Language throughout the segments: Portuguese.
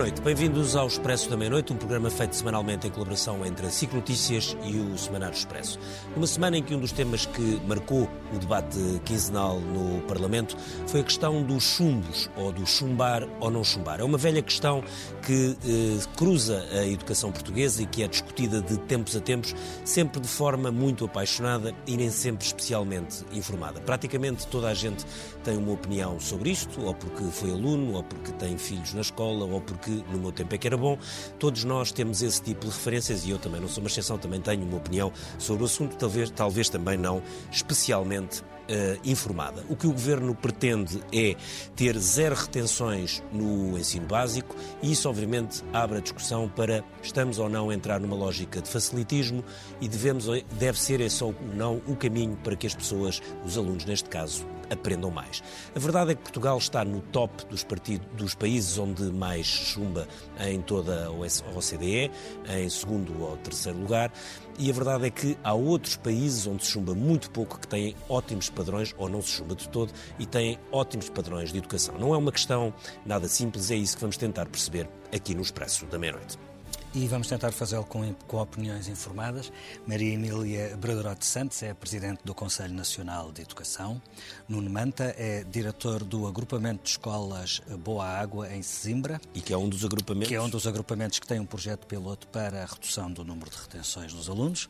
noite, bem-vindos ao Expresso da Meia-Noite, um programa feito semanalmente em colaboração entre a SIC Notícias e o Semanário Expresso. Numa semana em que um dos temas que marcou o debate quinzenal no Parlamento foi a questão dos chumbos, ou do chumbar ou não chumbar. É uma velha questão que eh, cruza a educação portuguesa e que é discutida de tempos a tempos, sempre de forma muito apaixonada e nem sempre especialmente informada. Praticamente toda a gente tem uma opinião sobre isto, ou porque foi aluno, ou porque tem filhos na escola, ou porque no meu tempo é que era bom. Todos nós temos esse tipo de referências e eu também não sou uma exceção, também tenho uma opinião sobre o assunto, talvez, talvez também não especialmente Uh, informada. O que o Governo pretende é ter zero retenções no ensino básico e isso, obviamente, abre a discussão para estamos ou não a entrar numa lógica de facilitismo e devemos, deve ser esse ou não o caminho para que as pessoas, os alunos neste caso, aprendam mais. A verdade é que Portugal está no top dos, partidos, dos países onde mais chumba em toda a OCDE, em segundo ou terceiro lugar, e a verdade é que há outros países onde se chumba muito pouco que têm ótimos padrões, ou não se chumba de todo, e têm ótimos padrões de educação. Não é uma questão nada simples, é isso que vamos tentar perceber aqui no Expresso da Meia-Noite e vamos tentar fazê-lo com, com, opiniões informadas. Maria Emília Bradorote Santos é Presidente do Conselho Nacional de Educação. Nuno Manta é Diretor do Agrupamento de Escolas Boa Água, em Sesimbra. E que é um dos agrupamentos... Que é um dos agrupamentos que tem um projeto piloto para a redução do número de retenções dos alunos.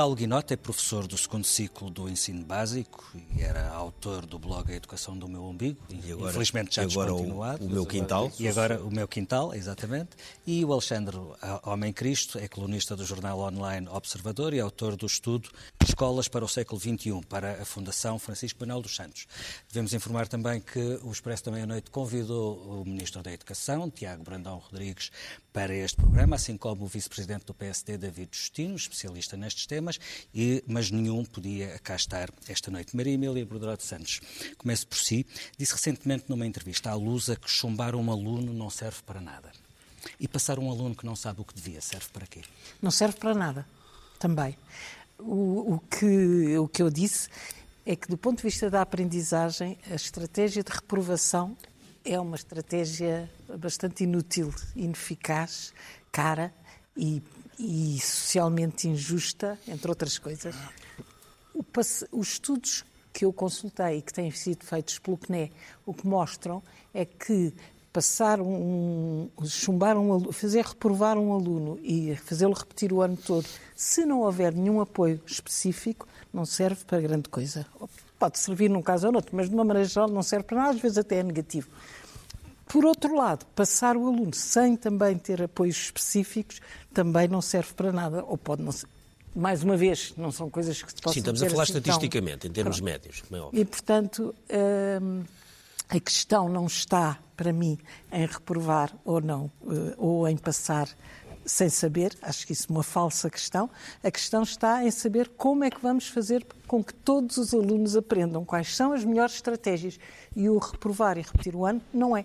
Paulo Guinota é professor do segundo ciclo do ensino básico e era autor do blog A Educação do Meu Umbigo, e agora, infelizmente já agora descontinuado. O, o meu quintal. E agora o meu quintal, exatamente. E o Alexandre Homem Cristo é colunista do jornal online Observador e autor do estudo Escolas para o século XXI, para a Fundação Francisco Manuel dos Santos. Devemos informar também que o Expresso da Meia-Noite convidou o Ministro da Educação, Tiago Brandão Rodrigues, para este programa, assim como o Vice-Presidente do PSD, David Justino, especialista nestes temas temas, e, mas nenhum podia cá estar esta noite. Maria Emília Brodorado Santos, comece por si, disse recentemente numa entrevista à Lusa que chumbar um aluno não serve para nada. E passar um aluno que não sabe o que devia, serve para quê? Não serve para nada, também. O, o, que, o que eu disse é que, do ponto de vista da aprendizagem, a estratégia de reprovação é uma estratégia bastante inútil, ineficaz, cara e e socialmente injusta, entre outras coisas. Os estudos que eu consultei e que têm sido feitos pelo CNE, o que mostram é que passar um, chumbar um fazer reprovar um aluno e fazê-lo repetir o ano todo, se não houver nenhum apoio específico, não serve para grande coisa. Pode servir num caso ou noutro, mas de uma maneira geral não serve para nada, às vezes até é negativo. Por outro lado, passar o aluno sem também ter apoios específicos também não serve para nada, ou pode não ser. Mais uma vez, não são coisas que se possam Sim, estamos a falar assim estatisticamente, tão... em termos Pronto. médios, é. E, portanto, hum, a questão não está, para mim, em reprovar ou não, uh, ou em passar sem saber, acho que isso é uma falsa questão. A questão está em saber como é que vamos fazer com que todos os alunos aprendam quais são as melhores estratégias. E o reprovar e repetir o ano não é.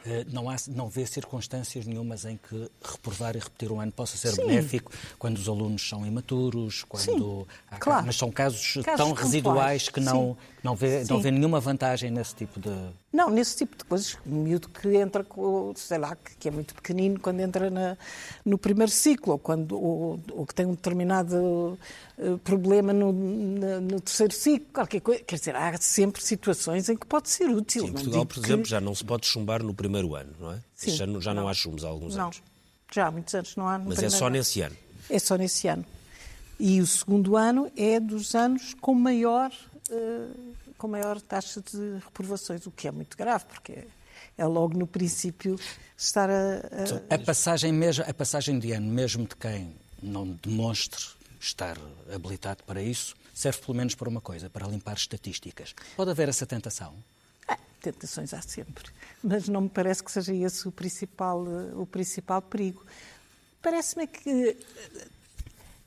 não, há, não vê circunstâncias nenhumas em que reprovar e repetir um ano possa ser Sim. benéfico quando os alunos são imaturos, quando há, claro. mas são casos, casos tão residuais que não, não, vê, não vê nenhuma vantagem nesse tipo de. Não, nesse tipo de coisas. Um miúdo que entra, com, sei lá, que é muito pequenino quando entra na, no primeiro ciclo, ou, quando, ou, ou que tem um determinado uh, problema no, no, no, terceiro ciclo, qualquer coisa. Quer dizer, há sempre situações em que pode ser útil. Sim, Portugal, por exemplo, que... já não se pode chumbar no primeiro ano, não é? Sim, já, já não, não há chumos há alguns não. anos. Já há muitos anos não há. Mas é só ano. nesse ano? É só nesse ano. E o segundo ano é dos anos com maior, uh, com maior taxa de reprovações, o que é muito grave, porque é, é logo no princípio estar a, a... a passagem mesmo a passagem de ano mesmo de quem não demonstre estar habilitado para isso serve pelo menos para uma coisa para limpar estatísticas pode haver essa tentação tentações há sempre, mas não me parece que seja esse o principal, o principal perigo. Parece-me que eh,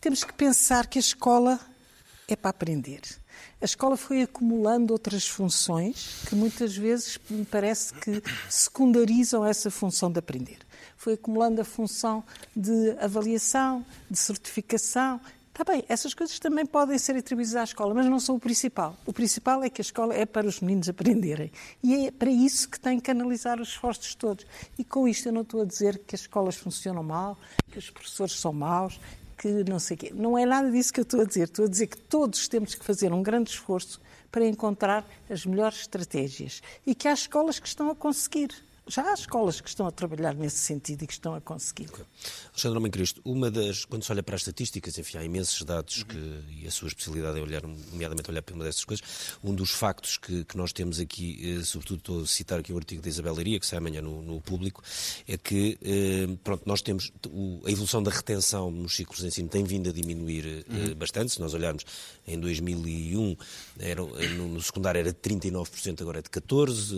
temos que pensar que a escola é para aprender. A escola foi acumulando outras funções que muitas vezes me parece que secundarizam essa função de aprender. Foi acumulando a função de avaliação, de certificação, Está bem, essas coisas também podem ser atribuídas à escola, mas não são o principal. O principal é que a escola é para os meninos aprenderem. E é para isso que tem que analisar os esforços todos. E com isto eu não estou a dizer que as escolas funcionam mal, que os professores são maus, que não sei o quê. Não é nada disso que eu estou a dizer. Estou a dizer que todos temos que fazer um grande esforço para encontrar as melhores estratégias. E que há escolas que estão a conseguir já há escolas que estão a trabalhar nesse sentido e que estão a conseguir. Okay. Alexandre Homem Cristo, uma das, quando se olha para as estatísticas, enfim, há imensos dados que, e a sua especialidade é olhar, nomeadamente olhar para uma dessas coisas, um dos factos que, que nós temos aqui, eh, sobretudo estou a citar aqui o artigo da Isabel Leiria, que sai amanhã no, no público, é que, eh, pronto, nós temos, o, a evolução da retenção nos ciclos de ensino tem vindo a diminuir eh, uhum. bastante, se nós olharmos em 2001, era, no, no secundário era de 39%, agora é de 14%,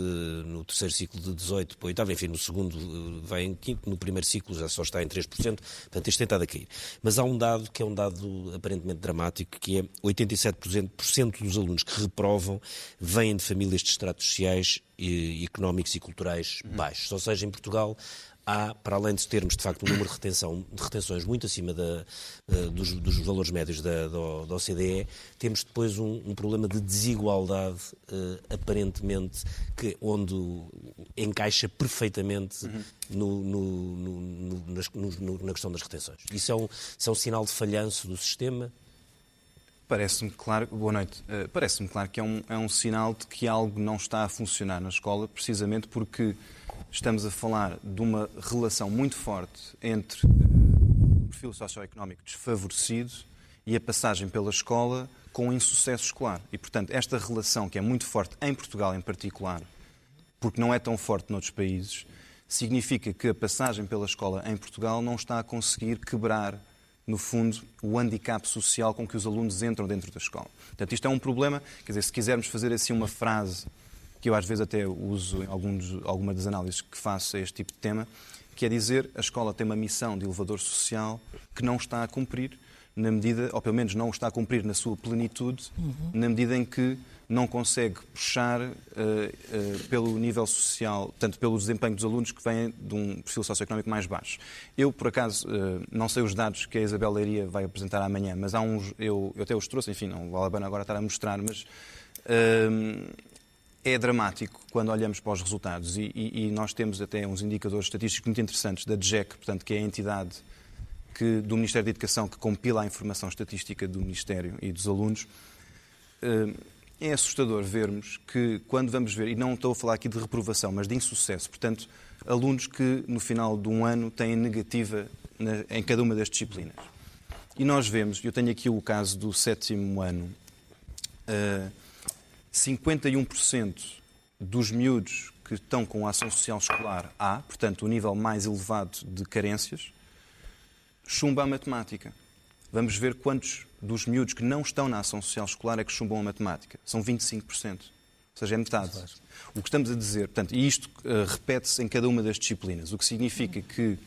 no terceiro ciclo de 18%, para oitavo, enfim, no segundo eh, vai em quinto, no primeiro ciclo já só está em 3%, portanto isto tem estado a cair. Mas há um dado que é um dado aparentemente dramático, que é 87% dos alunos que reprovam vêm de famílias de estratos sociais e, económicos e culturais baixos. Ou seja, em Portugal há, para além de termos, de facto, um número de, retenção, de retenções muito acima da, dos, dos, valores médios da, da, OCDE, temos depois um, um problema de desigualdade, uh, aparentemente, que, onde encaixa perfeitamente uhum. no, no, no, na questão das retenções. Isso é, um, isso é um sinal de falhanço do sistema? Parece-me claro, boa noite. Uh, Parece-me claro que é um, é um sinal de que algo não está a funcionar na escola, precisamente porque estamos a falar de uma relação muito forte entre uh, o perfil socioeconómico desfavorecido e a passagem pela escola com insucesso escolar. E, portanto, esta relação, que é muito forte em Portugal em particular, porque não é tão forte noutros países, significa que a passagem pela escola em Portugal não está a conseguir quebrar, no fundo, o handicap social com que os alunos entram dentro da escola. Portanto, isto é um problema, quer dizer, se quisermos fazer assim uma frase que eu às vezes até uso em alguns, alguma das análises que faço a este tipo de tema, que é dizer a escola tem uma missão de elevador social que não está a cumprir, na medida, ou pelo menos não está a cumprir na sua plenitude, uhum. na medida em que não consegue puxar uh, uh, pelo nível social, tanto pelo desempenho dos alunos que vêm de um perfil socioeconómico mais baixo. Eu, por acaso, uh, não sei os dados que a Isabel Leiria vai apresentar amanhã, mas há uns, eu, eu até os trouxe, enfim, não vale a pena agora estar a mostrar, mas é dramático quando olhamos para os resultados e, e, e, nós temos até uns indicadores estatísticos muito interessantes da DGEC, portanto, que é a entidade que, do Ministério da Educação que compila a informação estatística do Ministério e dos alunos. Eh, é assustador vermos que, quando vamos ver, e não estou a falar aqui de reprovação, mas de insucesso, portanto, alunos que no final de um ano têm negativa em cada uma das disciplinas. E nós vemos, eu tenho aqui o caso do sétimo ano, uh, 51% dos miúdos que estão com a ação social escolar A, portanto, o nível mais elevado de carências, chumba a matemática. Vamos ver quantos dos miúdos que não estão na ação social escolar é que chumbam a matemática. São 25%. Ou seja, é metade. O que estamos a dizer, portanto, e isto uh, repete-se em cada uma das disciplinas, o que significa que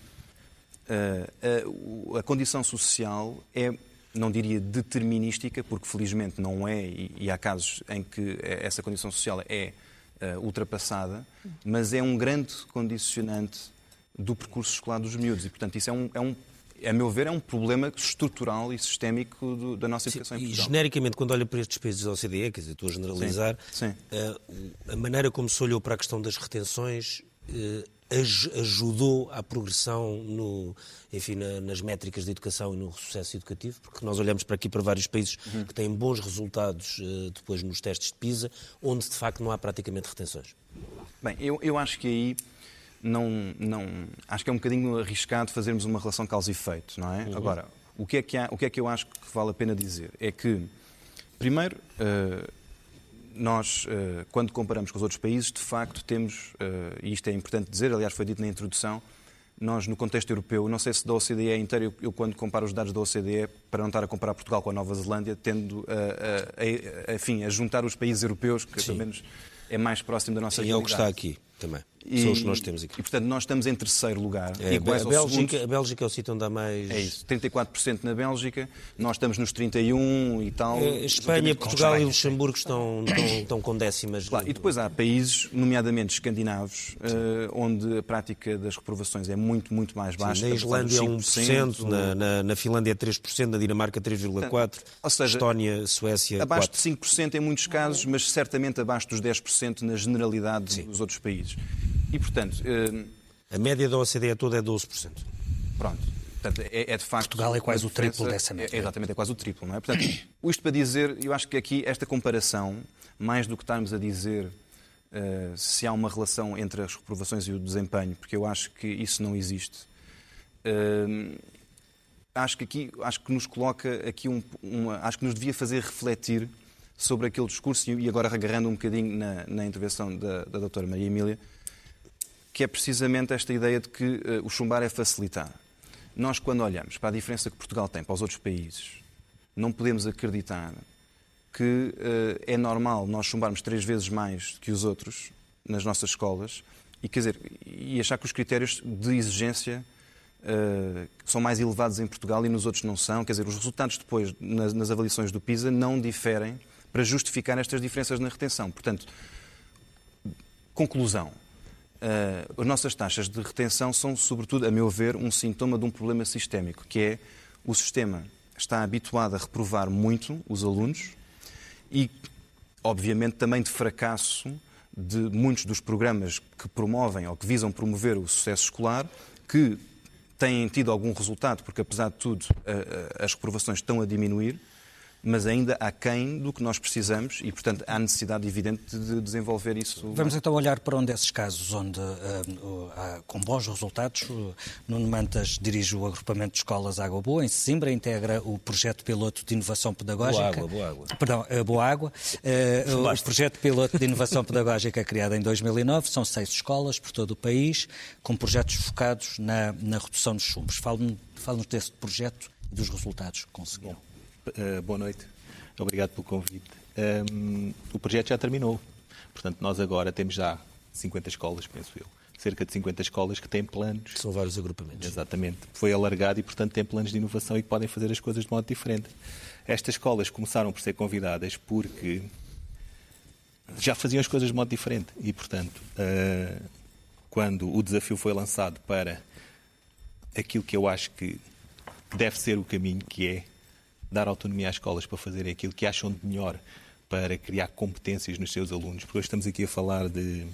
uh, a, a condição social é não diria determinística, porque felizmente não é, e, e há casos em que essa condição social é uh, ultrapassada, mas é um grande condicionante do percurso escolar dos miúdos. E, portanto, isso é um, é um a meu ver, é um problema estrutural e sistémico do, da nossa educação Sim, em Portugal. E genericamente, quando olha para estes países da OCDE, quer dizer, estou a generalizar, Sim. Sim. Uh, a maneira como se olhou para a questão das retenções uh, ajudou à progressão no, enfim, na, nas métricas de educação e no sucesso educativo, porque nós olhamos para aqui para vários países uhum. que têm bons resultados uh, depois nos testes de PISA, onde de facto não há praticamente retenções. Bem, eu, eu acho que aí não, não acho que é um bocadinho arriscado fazermos uma relação causa e efeito, não é? Uhum. Agora, o que é, que há, o que é que eu acho que vale a pena dizer é que, primeiro, uh, nós, eh, quando comparamos com os outros países, de facto temos, eh, e isto é importante dizer, aliás foi dito na introdução, nós no contexto europeu, não sei se da OCDE inteira, eu, quando comparo os dados da OCDE, para não estar a comparar Portugal com a Nova Zelândia, tendo a, a, a, enfim, a juntar os países europeus, que Sim. pelo menos é mais próximo da nossa Sim, realidade. é o que está aqui também. E, São os que nós temos aqui. E, portanto, nós estamos em terceiro lugar. É, a, Bélgica, a Bélgica é o sítio onde há mais. É isso, 34% na Bélgica, nós estamos nos 31 e tal. Eh, Espanha, Portugal e Luxemburgo estão, estão, estão com décimas. Claro, e depois há países, nomeadamente escandinavos, eh, onde a prática das reprovações é muito, muito mais baixa. na estamos a falar Islândia é dos 1%, na, na, na Finlândia é 3%, na Dinamarca 3,4%, Ou seja, Estónia, Suécia Abaixo 4%. de 5% em muitos casos, mas certamente abaixo dos 10% na generalidade Sim. dos outros países. E, portanto, eh, A média da OCDE toda é 12%. pronto. Portanto, é, é de facto. Portugal é quase o triplo dessa média. É, exatamente, é quase o triplo, não é? Portanto, isto para dizer, eu acho que aqui esta comparação, mais do que estarmos a dizer eh, se há uma relação entre as reprovações e o desempenho, porque eu acho que isso não existe. eh, acho que aqui acho que nos coloca aqui um, uma, acho que nos devia fazer refletir sobre aquele discurso e agora agarrando um bocadinho na, na intervenção da, da doutora Maria Emília que é precisamente esta ideia de que eh, o chumbar é facilitar. Nós, quando olhamos para a diferença que Portugal tem para os outros países, não podemos acreditar que eh, é normal nós chumbarmos três vezes mais que os outros nas nossas escolas e, quer dizer, e achar que os critérios de exigência eh, são mais elevados em Portugal e nos outros não são. Quer dizer, os resultados depois nas, nas avaliações do PISA não diferem para justificar estas diferenças na retenção. Portanto, conclusão. Eh, as nossas taxas de retenção são, sobretudo, a meu ver, um sintoma de um problema sistémico, que é o sistema está habituado a reprovar muito os alunos e, obviamente, também de fracasso de muitos dos programas que promovem ou que visam promover o sucesso escolar, que têm tido algum resultado, porque, apesar de tudo, as reprovações estão a diminuir, mas ainda aquém do que nós precisamos e, portanto, há necessidade evidente de desenvolver isso. Vamos então olhar para um desses casos onde, o- há- com bons resultados, Nuno Mantas dirige o agrupamento de escolas Água Boa, em Sesimbra, integra o projeto piloto de inovação pedagógica. Boa Água, Boa Água. Perdão, a Boa Água. Ah, o projeto piloto de inovação pedagógica criado em 2009, são seis escolas por todo o país, com projetos focados na, na redução dos chumbos. Fale-nos fale desse projeto e dos resultados que conseguiram. Uh, boa noite. Obrigado pelo convite. Um, o projeto já terminou. Portanto, nós agora temos já 50 escolas, penso eu. Cerca de 50 escolas que têm planos. São vários agrupamentos. Exatamente. Foi alargado e, portanto, têm planos de inovação e que podem fazer as coisas de modo diferente. Estas escolas começaram por ser convidadas porque já faziam as coisas de modo diferente. E, portanto, uh, quando o desafio foi lançado para aquilo que eu acho que deve ser o caminho, que é dar autonomia às escolas para fazerem aquilo que acham de melhor para criar competências nos seus alunos. Porque hoje estamos aqui a falar de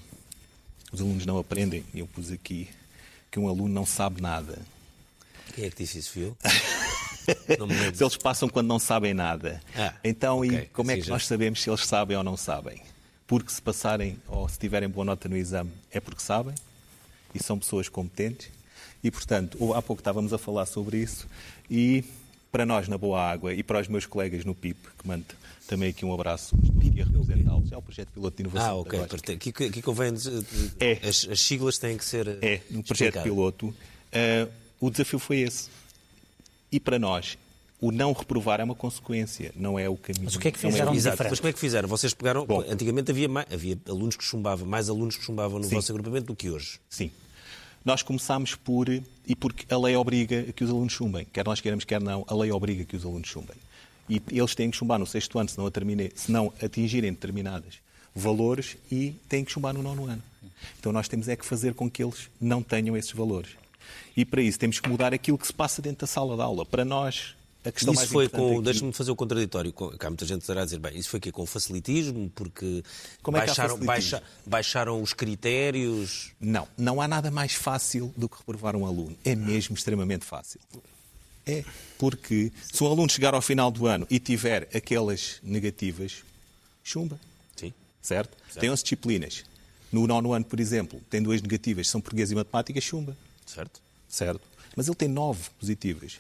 os alunos não aprendem. Eu pus aqui que um aluno não sabe nada. Quem é que disse isso, fui eu? Lembro. Se eles passam quando não sabem nada. Ah, então, ok. e como é que nós sabemos se eles sabem ou não sabem? Porque se passarem ou se tiverem boa nota no exame é porque sabem e são pessoas competentes. E, portanto, há pouco estávamos a falar sobre isso e para nós na Boa Água e para os meus colegas no PIP, que mando também aqui um abraço, estou aqui a representá-los, é o projeto piloto de inovação. Ah, ok. pedagógica. Aqui, aqui convém. dizer- É. As, as siglas têm que ser. É, no projeto piloto, eh, o desafio foi esse. E para nós, o não reprovar é uma consequência, não é o caminho. Mas o que é que Não fizeram diferente? Mas como é que fizeram? Vocês pegaram. Bom. Antigamente havia, mais, havia alunos que chumbavam, mais alunos que chumbavam no Sim. vosso agrupamento do que hoje. Sim. Nós começámos por. E porque a lei obriga que os alunos chumbem. Quer nós queiramos, quer não, a lei obriga que os alunos chumbem. E eles têm que chumbar no sexto ano, se não, termine- se não atingirem determinados valores, e têm que chumbar no nono ano. Então nós temos é que fazer com que eles não tenham esses valores. E para isso temos que mudar aquilo que se passa dentro da sala de aula. Para nós, a questão isso mais foi com. aqui- Deixa-me fazer o contraditório. que Há muita gente que estará a dizer, bem, isso foi aqui com facilitismo, porque Como é que baixaram, baixa- baixaram os critérios. Não, não há nada mais fácil do que reprovar um aluno. É mesmo extremamente fácil. É, porque se um aluno chegar ao final do ano e tiver aquelas negativas, chumba, Sim. certo? Tem 11 disciplinas. No nono ano, por exemplo, tem duas negativas, são português e matemática, chumba, Certo? certo? Mas ele tem nove positivas.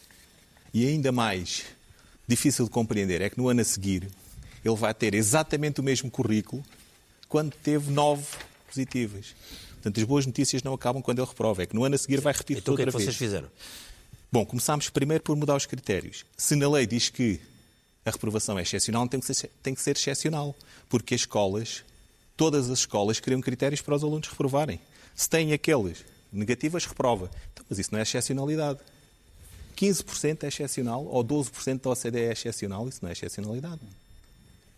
E ainda mais difícil de compreender é que no ano a seguir ele vai ter exatamente o mesmo currículo quando teve nove positivas. Portanto, as boas notícias não acabam quando ele reprova, é que no ano a seguir vai repetir Então o que é outra que vez. vocês fizeram? Bom, começámos primeiro por mudar os critérios. Se na lei diz que a reprovação é excepcional, tem que ser, tem que ser excepcional. Porque as escolas, todas as escolas, criam critérios para os alunos reprovarem. Se tem aqueles negativas, reprova. Então, mas isso não é excepcionalidade. 15% é excepcional ou 12% da OCDE é excepcional, isso não é excepcionalidade.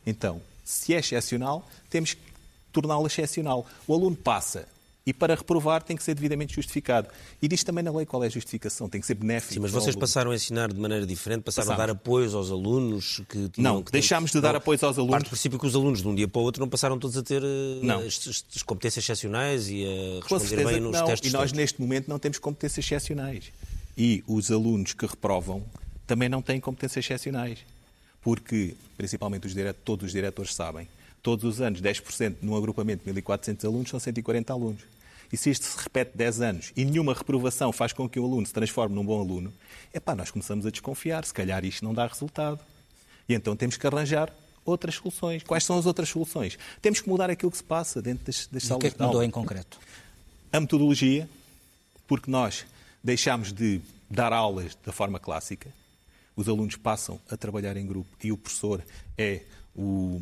Então, se é excepcional, temos que torná-la excepcional. O aluno passa e para reprovar tem que ser devidamente justificado. E diz também na lei qual é a justificação, tem que ser benéfico. Sim, mas vocês passaram a ensinar de maneira diferente, passaram a dar apoios aos alunos que tinham Não, que deixámos de dar não, apoios aos alunos. Parte do princípio que os alunos de um dia para o outro não passaram todos a ter eh, não. As, as competências excepcionais e a responder bem nos não. testes. E nós neste momento não temos competências excepcionais. E os alunos que reprovam também não têm competências excepcionais. Porque, principalmente os todos os diretores sabem, todos os anos 10% num agrupamento de 1.400 alunos são 140 alunos. E se isto se repete 10 anos e nenhuma reprovação faz com que o aluno se transforme num bom aluno, é pá, nós começamos a desconfiar, se calhar isto não dá resultado. E então temos que arranjar outras soluções. Quais são as outras soluções? Temos que mudar aquilo que se passa dentro das, das salas de aula. O que é que mudou em concreto? A metodologia, porque nós deixámos de dar aulas da forma clássica, os alunos passam a trabalhar em grupo e o professor é o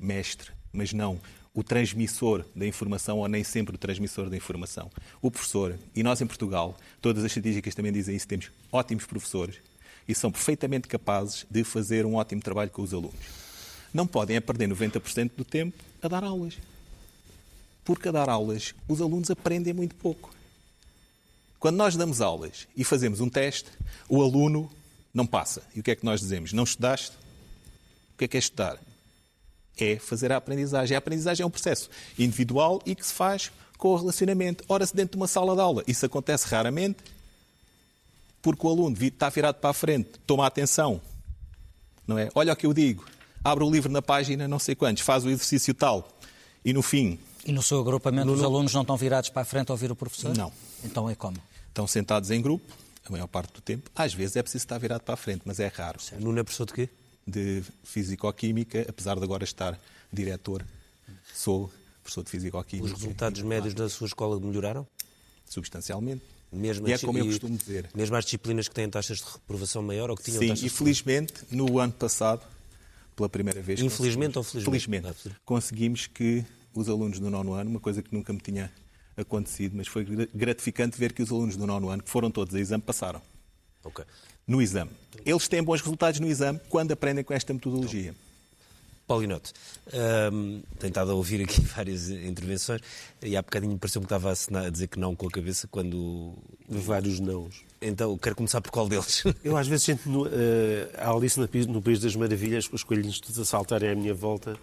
mestre, mas não o transmissor da informação ou nem sempre o transmissor da informação. O professor, e nós em Portugal, todas as estatísticas também dizem isso, temos ótimos professores e são perfeitamente capazes de fazer um ótimo trabalho com os alunos. Não podem é perder 90% do tempo a dar aulas. Porque a dar aulas, os alunos aprendem muito pouco. Quando nós damos aulas e fazemos um teste, o aluno não passa. E o que é que nós dizemos? Não estudaste? O que é que é estudar? É fazer a aprendizagem. A aprendizagem é um processo individual e que se faz com o relacionamento. Ora-se dentro de uma sala de aula. Isso acontece raramente porque o aluno está virado para a frente, toma atenção. Não é? Olha o que eu digo. Abre o livro na página não sei quantos, faz o exercício tal. E no fim. E no seu agrupamento no... os alunos não estão virados para a frente a ouvir o professor? Não. Então é como? Estão sentados em grupo, a maior parte do tempo. Às vezes é preciso estar virado para a frente, mas é raro. Nuno é professor de quê? De Físico-Química, apesar de agora estar diretor, sou professor de Físico-Química. Os resultados médios da sua escola melhoraram? Substancialmente. Mesmo e é como eu costumo dizer. Mesmo as disciplinas que têm taxas de reprovação maior ou que tinham Sim, taxas e felizmente, no ano passado, pela primeira vez... Infelizmente ou felizmente? Felizmente. Conseguimos que os alunos do nono ano, uma coisa que nunca me tinha acontecido, mas foi gratificante ver que os alunos do nono ano, que foram todos a exame, passaram. Okay. No exame. Eles têm bons resultados no exame quando aprendem com esta metodologia. Então, Paulinote, um, tenho estado a ouvir aqui várias intervenções e há bocadinho pareceu-me que estava a, dizer que não com a cabeça quando... Vários nãos. Então, quero começar por qual deles? Eu às vezes sinto no, uh, a Alice no País das Maravilhas, com os coelhinhos todos a saltarem à minha volta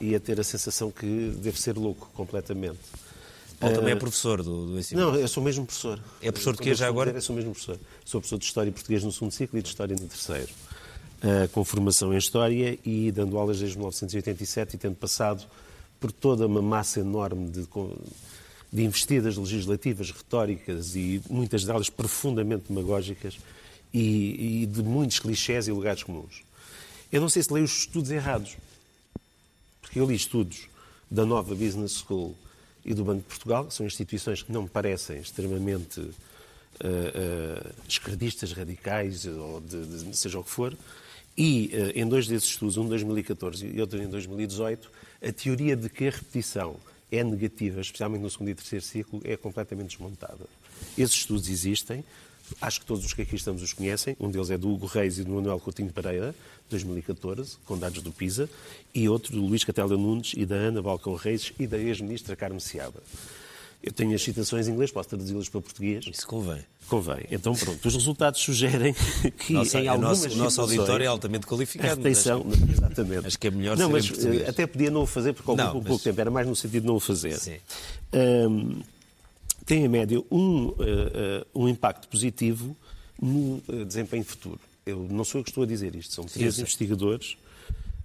e a ter a sensação que devo ser louco completamente. Paulo também é professor do, do ensino? Não, eu sou mesmo professor. É professor de quê já agora? Eu sou mesmo professor. Sou professor de História Português no segundo ciclo e de História no terceiro. Uh, com formação em História e dando aulas desde 1987 e tendo passado por toda uma massa enorme de, de investidas legislativas, retóricas e muitas delas profundamente demagógicas e, e de muitos clichés e lugares comuns. Eu não sei se leio os estudos errados, porque eu li estudos da nova Business School e do Banco de Portugal, são instituições que não me parecem extremamente uh, uh, esquerdistas, radicais, ou de, de, seja o que for, e uh, em dois desses estudos, um em 2014 e outro em 2018, a teoria de que a repetição é negativa, especialmente no segundo e terceiro ciclo, é completamente desmontada. Esses estudos existem, acho que todos os que aqui estamos os conhecem. Um deles é do Hugo Reis e do Manuel Coutinho Pereira, 2014, com dados do PISA, e outro do Luís Catela Nunes e da Ana Balcão Reis e da ex-ministra Carme Seaba. Eu tenho as citações em inglês, posso traduzi-las para português. Isso convém. Convém. Então, pronto, os resultados sugerem que Nossa, em algumas nosso, O nosso auditório é altamente qualificado. A retenção, acho, exatamente. Acho que é melhor não, mas, eh, Até podia não o fazer, porque um pouco tempo. Era mais no sentido de não o fazer. Sim. Um, tem, em média, um, uh, um impacto positivo no desempenho futuro. Eu, não sou eu que estou a dizer isto, são três investigadores.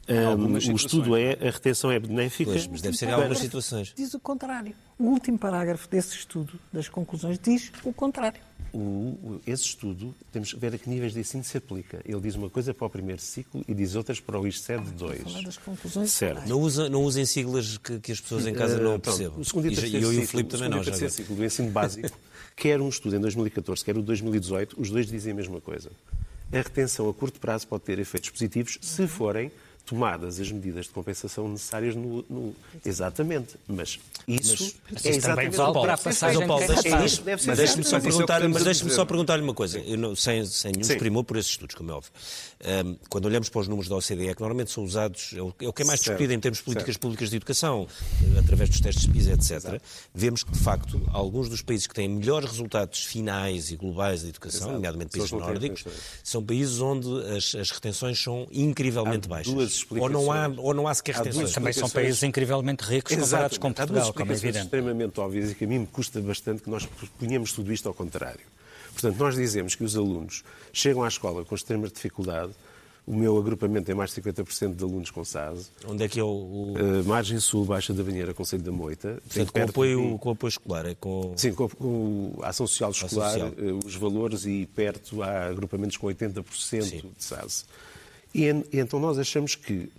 Um, o estudo é, a retenção é benéfica. Pois, mas deve ser em algumas situações. Diz o contrário. O último parágrafo desse estudo, das conclusões, diz o contrário. O, esse estudo, temos que ver a que níveis de ensino se aplica. Ele diz uma coisa para o primeiro ciclo e diz outras para o ISCED 2. Falar das conclusões certo. Não, usa, não usem siglas que, que, as pessoas em casa não uh, percebam. O segundo e, e eu e o Filipe também não. O terceiro ciclo do ensino básico, quer um estudo em 2014, quer o de 2018, os dois dizem a mesma coisa. A retenção a curto prazo pode ter efeitos positivos se forem tomadas as medidas de compensação necessárias no. no... Exatamente. Mas isso Mas é exatamente vale o que para a passagem. Paulo, É isso que deve ser Mas deixe-me feito. só é perguntar, mas dizer. só perguntar-lhe uma coisa, eu não- sem, sem nenhum Sim. desprimor por esses estudos, como é óbvio. Ahm, quando olhamos para os números da OCDE, que normalmente são usados, é o, é que é mais discutido em termos de políticas certo. públicas de educação, através dos testes PISA, etc., vemos que, de facto, alguns dos países que têm melhores resultados finais e globais de educação, Exato. nomeadamente países nórdicos, são países onde as, as retenções são incrivelmente Há baixas. Duas Ou não, há, explicações. ou não há sequer Há. Também são explicações. países incrivelmente ricos comparados com Exatamente. Há duas Portugal, como é explicações evidente. extremamente óbvias e que a mim me custa bastante que nós ponhamos tudo isto ao contrário. Portanto, nós dizemos que os alunos chegam à escola com extrema dificuldade. O meu agrupamento tem mais de 50% de alunos com SAS. Onde é que é o... o Uh, margem Sul, Baixa da Banheira, Conselho da Moita. Portanto, com de apoio, mim- com apoio escolar, é com... Sim, com, com a ação social escolar, social. eh, os valores e perto há agrupamentos com 80% Sim. de SAS. E, e então nós achamos que,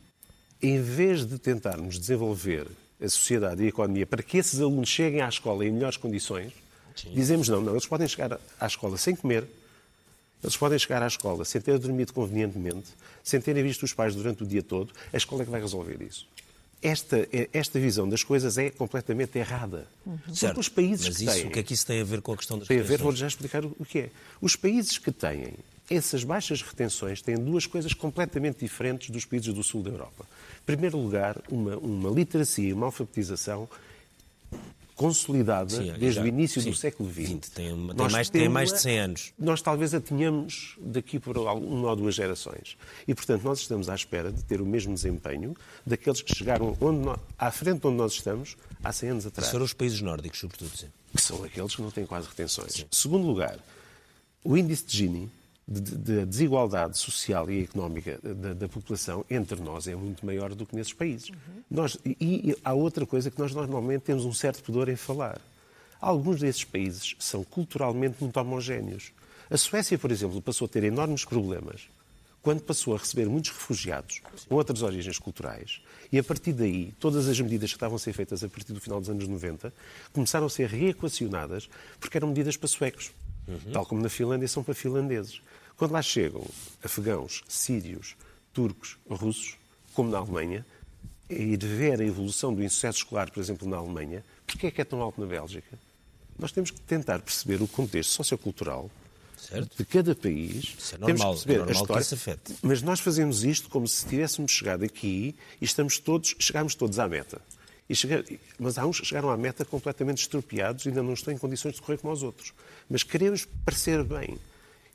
em vez de tentarmos desenvolver a sociedade e a economia para que esses alunos cheguem à escola em melhores condições, dizemos não, não, eles podem chegar à escola sem comer, eles podem chegar à escola sem ter dormido convenientemente, sem terem visto os pais durante o dia todo, a escola é que vai resolver isso. Esta, esta visão das coisas é completamente errada. Porque os países Mas que isso, têm... o que é que isso tem a ver com a questão das Tem a ver, vou-lhe já explicar o que é. Os países que têm essas baixas retenções têm duas coisas completamente diferentes dos países do sul da Europa. Em primeiro lugar, uma, uma literacia e uma alfabetização consolidada Sim, desde já- o início sim, do século XX. 20, tem uma- tem mais- tem mais de a- 100 anos. Nós talvez a tenhamos daqui por uma ou duas gerações. E, portanto, nós estamos à espera de ter o mesmo desempenho daqueles que chegaram onde à frente onde nós estamos há 100 anos atrás foram os países nórdicos, sobretudo. Sim. que são aqueles que não têm quase retenções. Segundo lugar, o índice de Gini, de, de- de desigualdade social e económica da, da população entre nós é muito maior do que nesses países. Nós, e, e há outra coisa que nós normalmente temos um certo pudor em falar. Alguns desses países são culturalmente muito homogéneos. A Suécia, por exemplo, passou a ter enormes problemas quando passou a receber muitos refugiados com outras origens culturais, e a partir daí, todas as medidas que estavam a ser feitas a partir do final dos anos 90 começaram a ser reequacionadas porque eram medidas para suecos, tal como na Finlândia são para finlandeses. Quando lá chegam afegãos, sírios, turcos, russos, como na Alemanha, e de ver a evolução do insucesso escolar, por exemplo, na Alemanha, porquê é que é tão alto na Bélgica? Nós temos que tentar perceber o contexto sociocultural Certo. de cada país. Isso é Temos normal, que perceber é normal a história. que isso afete. Mas nós fazemos isto como se tivéssemos chegado aqui e estamos todos, chegamos todos à meta. E chega- mas há uns que chegaram à meta completamente estropiados e ainda não estão em condições de correr como os outros. Mas queremos parecer bem.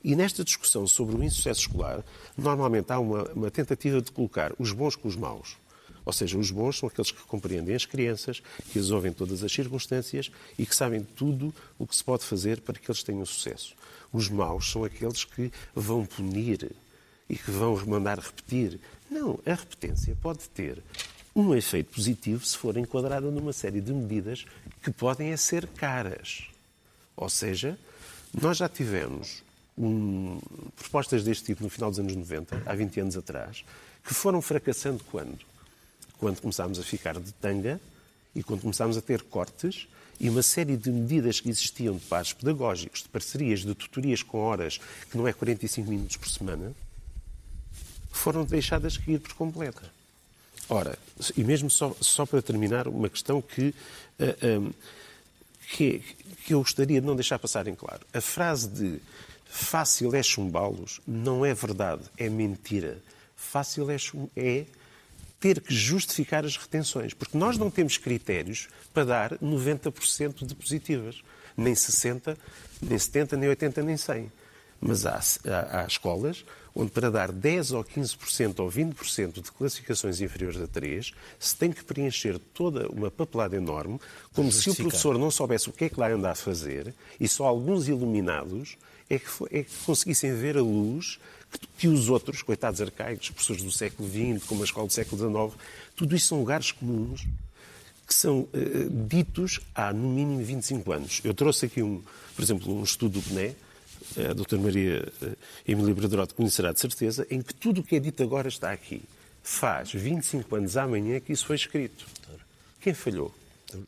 E nesta discussão sobre o insucesso escolar, normalmente há uma, uma tentativa de colocar os bons com os maus. Ou seja, os bons são aqueles que compreendem as crianças, que as ouvem todas as circunstâncias e que sabem tudo o que se pode fazer para que eles tenham sucesso. Os maus são aqueles que vão punir e que vão mandar repetir. Não, a repetência pode ter um efeito positivo se for enquadrada numa série de medidas que podem é ser caras. Ou seja, nós já tivemos um, propostas deste tipo no final dos anos 90, há 20 anos atrás, que foram fracassando quando? Quando começámos a ficar de tanga e quando começámos a ter cortes e uma série de medidas que existiam de pares pedagógicos, de parcerias, de tutorias com horas, que não é 45 minutos por semana, foram deixadas cair por completo. Ora, e mesmo só, só para terminar, uma questão que, ah, ah, que, que eu gostaria de não deixar passar em claro. A frase de fácil é chumbá-los não é verdade, é mentira. Fácil é, é ter que justificar as retenções, porque nós não temos critérios para dar 90% de positivas, nem 60, nem 70, nem 80, nem 100. Mas há, há, há escolas onde para dar 10 ou 15% ou 20% de classificações inferiores a 3, se tem que preencher toda uma papelada enorme, como se o professor não soubesse o que é que lá anda a fazer, e só alguns iluminados é que, é que conseguissem ver a luz que, que os outros, coitados arcaicos, professores do século XX, como a escola do século XIX, tudo isso são lugares comuns que são eh, ditos há no mínimo 25 anos. Eu trouxe aqui, um, por exemplo, um estudo do PNE, a doutora Maria eh, Emília Bradorote conhecerá de certeza, em que tudo o que é dito agora está aqui. Faz 25 anos amanhã que isso foi escrito. Quem falhou?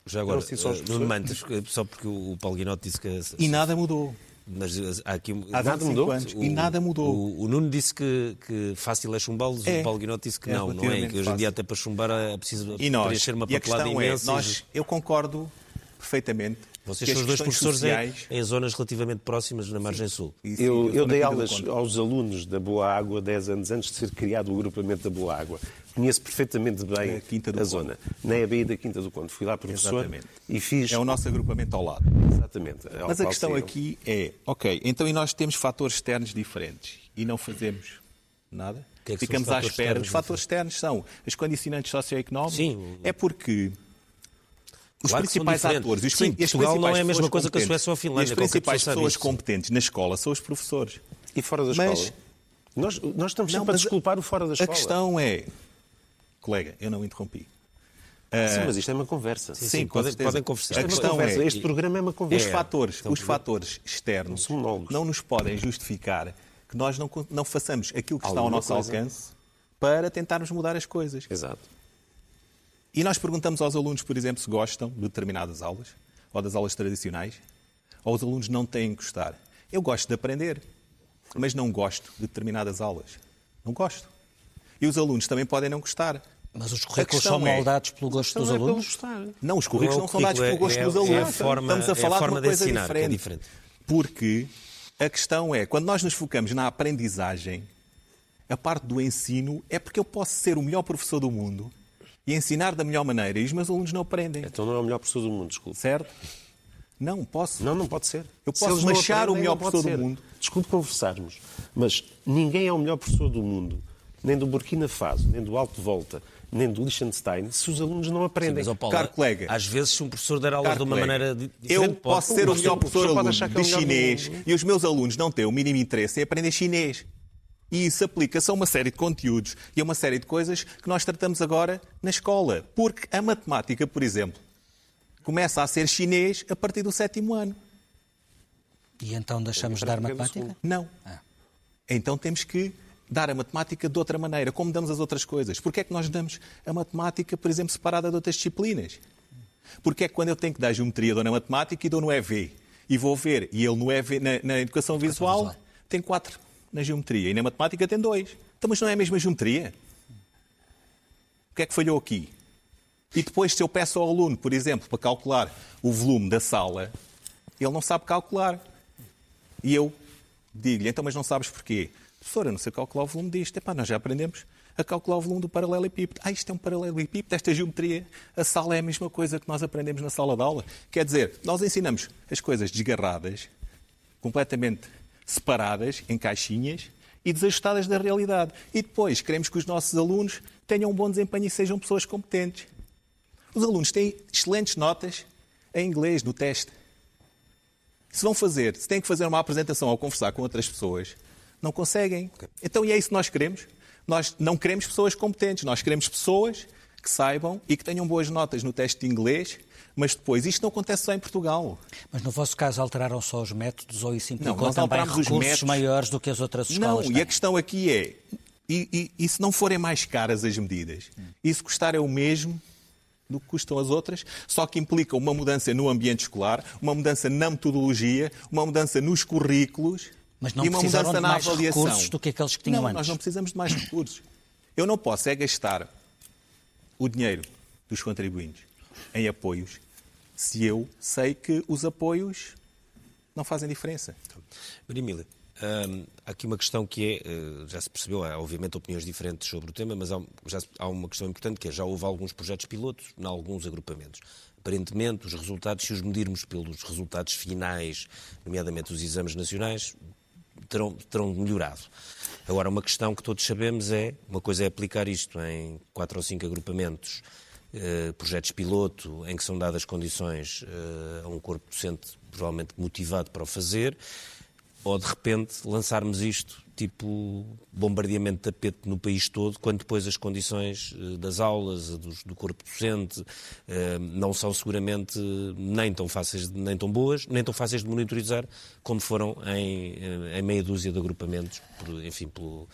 Já agora, Não, sim, só eh, professores. Mantas, eh, só porque o Paulo Guinote disse que... E nada mudou. Mas eh, há aqui... Há Nada 25 mudou? anos. e nada mudou. O, o Nuno disse que, que fácil é chumbá-los, É. o Paulo Guinot disse que É não, não é? Que hoje em dia até para chumbar é preciso E nós, preencher uma a papelada questão é, imensa. e- nós, eu concordo perfeitamente Vocês são os dois professores em- sociais... em, zonas relativamente próximas na margem sul. Isso, Eu, eu dei aulas aos alunos da Boa Água 10 anos antes de ser criado o agrupamento da Boa Água. Conheço perfeitamente bem do a Conde. zona. Na EBI da Quinta do Conde. Fui lá professor Exatamente. e fiz... É o nosso agrupamento ao lado. Exatamente. ao Mas a questão saíram. aqui é, ok, então e nós temos fatores externos diferentes e não fazemos nada? que é que Ficamos os à espera. externos Os fatores externos são os condicionantes socioeconómicos. Sim, É porque os Claro principais atores, os, Sim, as Portugal não é a mesma coisa que a Suécia ou a Finlândia, E as principais pessoas isso. competentes na escola são os professores. E fora da Mas- escola? Nós, nós estamos Não, sempre a desculpar o fora da A escola. questão é, colega, eu não interrompi. Sim, mas isto é uma conversa. Sim, Sim, sim, com podem, podem conversar. A Isto é uma questão conversa. é- Este programa é uma Os conversa. fatores, então, os fatores externos não nos podem justificar que nós não, não façamos aquilo que está ao nosso coisa. alcance para tentarmos mudar as coisas. Exato. E nós perguntamos aos alunos, por exemplo, se gostam de determinadas aulas, ou das aulas tradicionais, ou os alunos não têm que gostar. Eu gosto de aprender, mas não gosto de determinadas aulas. Não gosto. E os alunos também podem não gostar. Mas os A currículos são é- moldados pelo gosto dos é alunos? Não, os currículos Não é são dados pelo gosto é- dos é a alunos. forma- Estamos é a a falar forma de de uma coisa ensinar, que é diferente. diferente. Porque a questão é, quando nós nos focamos na aprendizagem, a parte do ensino é porque eu posso ser o melhor professor do mundo e ensinar da melhor maneira e os meus alunos não aprendem. Então não é o melhor professor do mundo, desculpe. Certo? Não, posso. Não, não pode ser. Eu posso machar o melhor professor do mundo. Desculpe conversarmos, mas ninguém é o melhor professor do mundo, nem do Burkina Faso, nem do Alto Volta, nem do Liechtenstein, se os alunos não aprendem. Mas, ó, Paulo, Caro colega. às vezes se um professor der aulas de uma colega, maneira di- Eu diferente, pode- posso ser o Mas melhor o professor professor aluno é o de chinês e os meus alunos não têm o mínimo interesse em aprender chinês. E isso aplica-se a uma série de conteúdos e a uma série de coisas que nós tratamos agora na escola. Porque a matemática, por exemplo, começa a ser chinês a partir do sétimo ano. E então deixamos de dar matemática? Não. Então temos que dar a matemática de outra maneira, como damos as outras coisas. Porquê é que nós damos a matemática, por exemplo, separada de outras disciplinas? Porque é que quando eu tenho que dar geometria, dou na matemática e dou no EV. E vou ver, e ele no EV, na, na educação visual, visual. tem quatro na geometria. E na matemática tem dois. Então, mas não é a mesma geometria? O que é que falhou aqui? E depois, se eu peço ao aluno, por exemplo, para calcular o volume da sala, ele não sabe calcular. E eu digo-lhe, então, mas não sabes porquê? Professor, eu não sei calcular o volume disto. Epá, nós já aprendemos a calcular o volume do paralelepípedo. Ah, isto é um paralelepípedo, esta geometria. A sala é a mesma coisa que nós aprendemos na sala de aula. Quer dizer, nós ensinamos as coisas desgarradas, completamente separadas, em caixinhas, e desajustadas da realidade. E depois queremos que os nossos alunos tenham um bom desempenho e sejam pessoas competentes. Os alunos têm excelentes notas em inglês no teste. Se vão fazer, se têm que fazer uma apresentação ou conversar com outras pessoas, não conseguem. Então, e é isso que nós queremos? Nós não queremos pessoas competentes, nós queremos pessoas que saibam e que tenham boas notas no teste de inglês, mas depois isto não acontece só em Portugal. Mas no vosso caso alteraram só os métodos ou isso implicou nós também alterámos os recursos métodos. maiores do que as outras Não, escolas e a têm? questão aqui é, e, e- e se não forem mais caras as medidas, e se custar é o mesmo do que custam as outras, só que implica uma mudança no ambiente escolar, uma mudança na metodologia, uma mudança nos currículos Mas não e uma precisaram mudança de na mais avaliação. recursos do que aqueles que tinham não, antes. nós não precisamos de mais recursos. Eu não posso é gastar o dinheiro dos contribuintes em apoios se eu sei que os apoios não fazem diferença. Maria Emília, hum, há aqui uma questão que é, eh, já se percebeu, há obviamente opiniões diferentes sobre o tema, mas há, já há uma questão importante que é, já houve alguns projetos pilotos em alguns agrupamentos. Aparentemente, os resultados, se os medirmos pelos resultados finais, nomeadamente os exames nacionais, terão, terão melhorado. Agora, uma questão que todos sabemos é, uma coisa é aplicar isto em quatro ou cinco agrupamentos, eh, projetos piloto, em que são dadas condições eh, a um corpo docente provavelmente motivado para o fazer, ou de repente lançarmos isto tipo bombardeamento de tapete no país todo, quando depois as condições eh, das aulas, do corpo docente, eh, não são seguramente nem tão fáceis, nem tão boas, nem tão fáceis de monitorizar como foram em, eh, em meia dúzia de agrupamentos, enfim, pelo,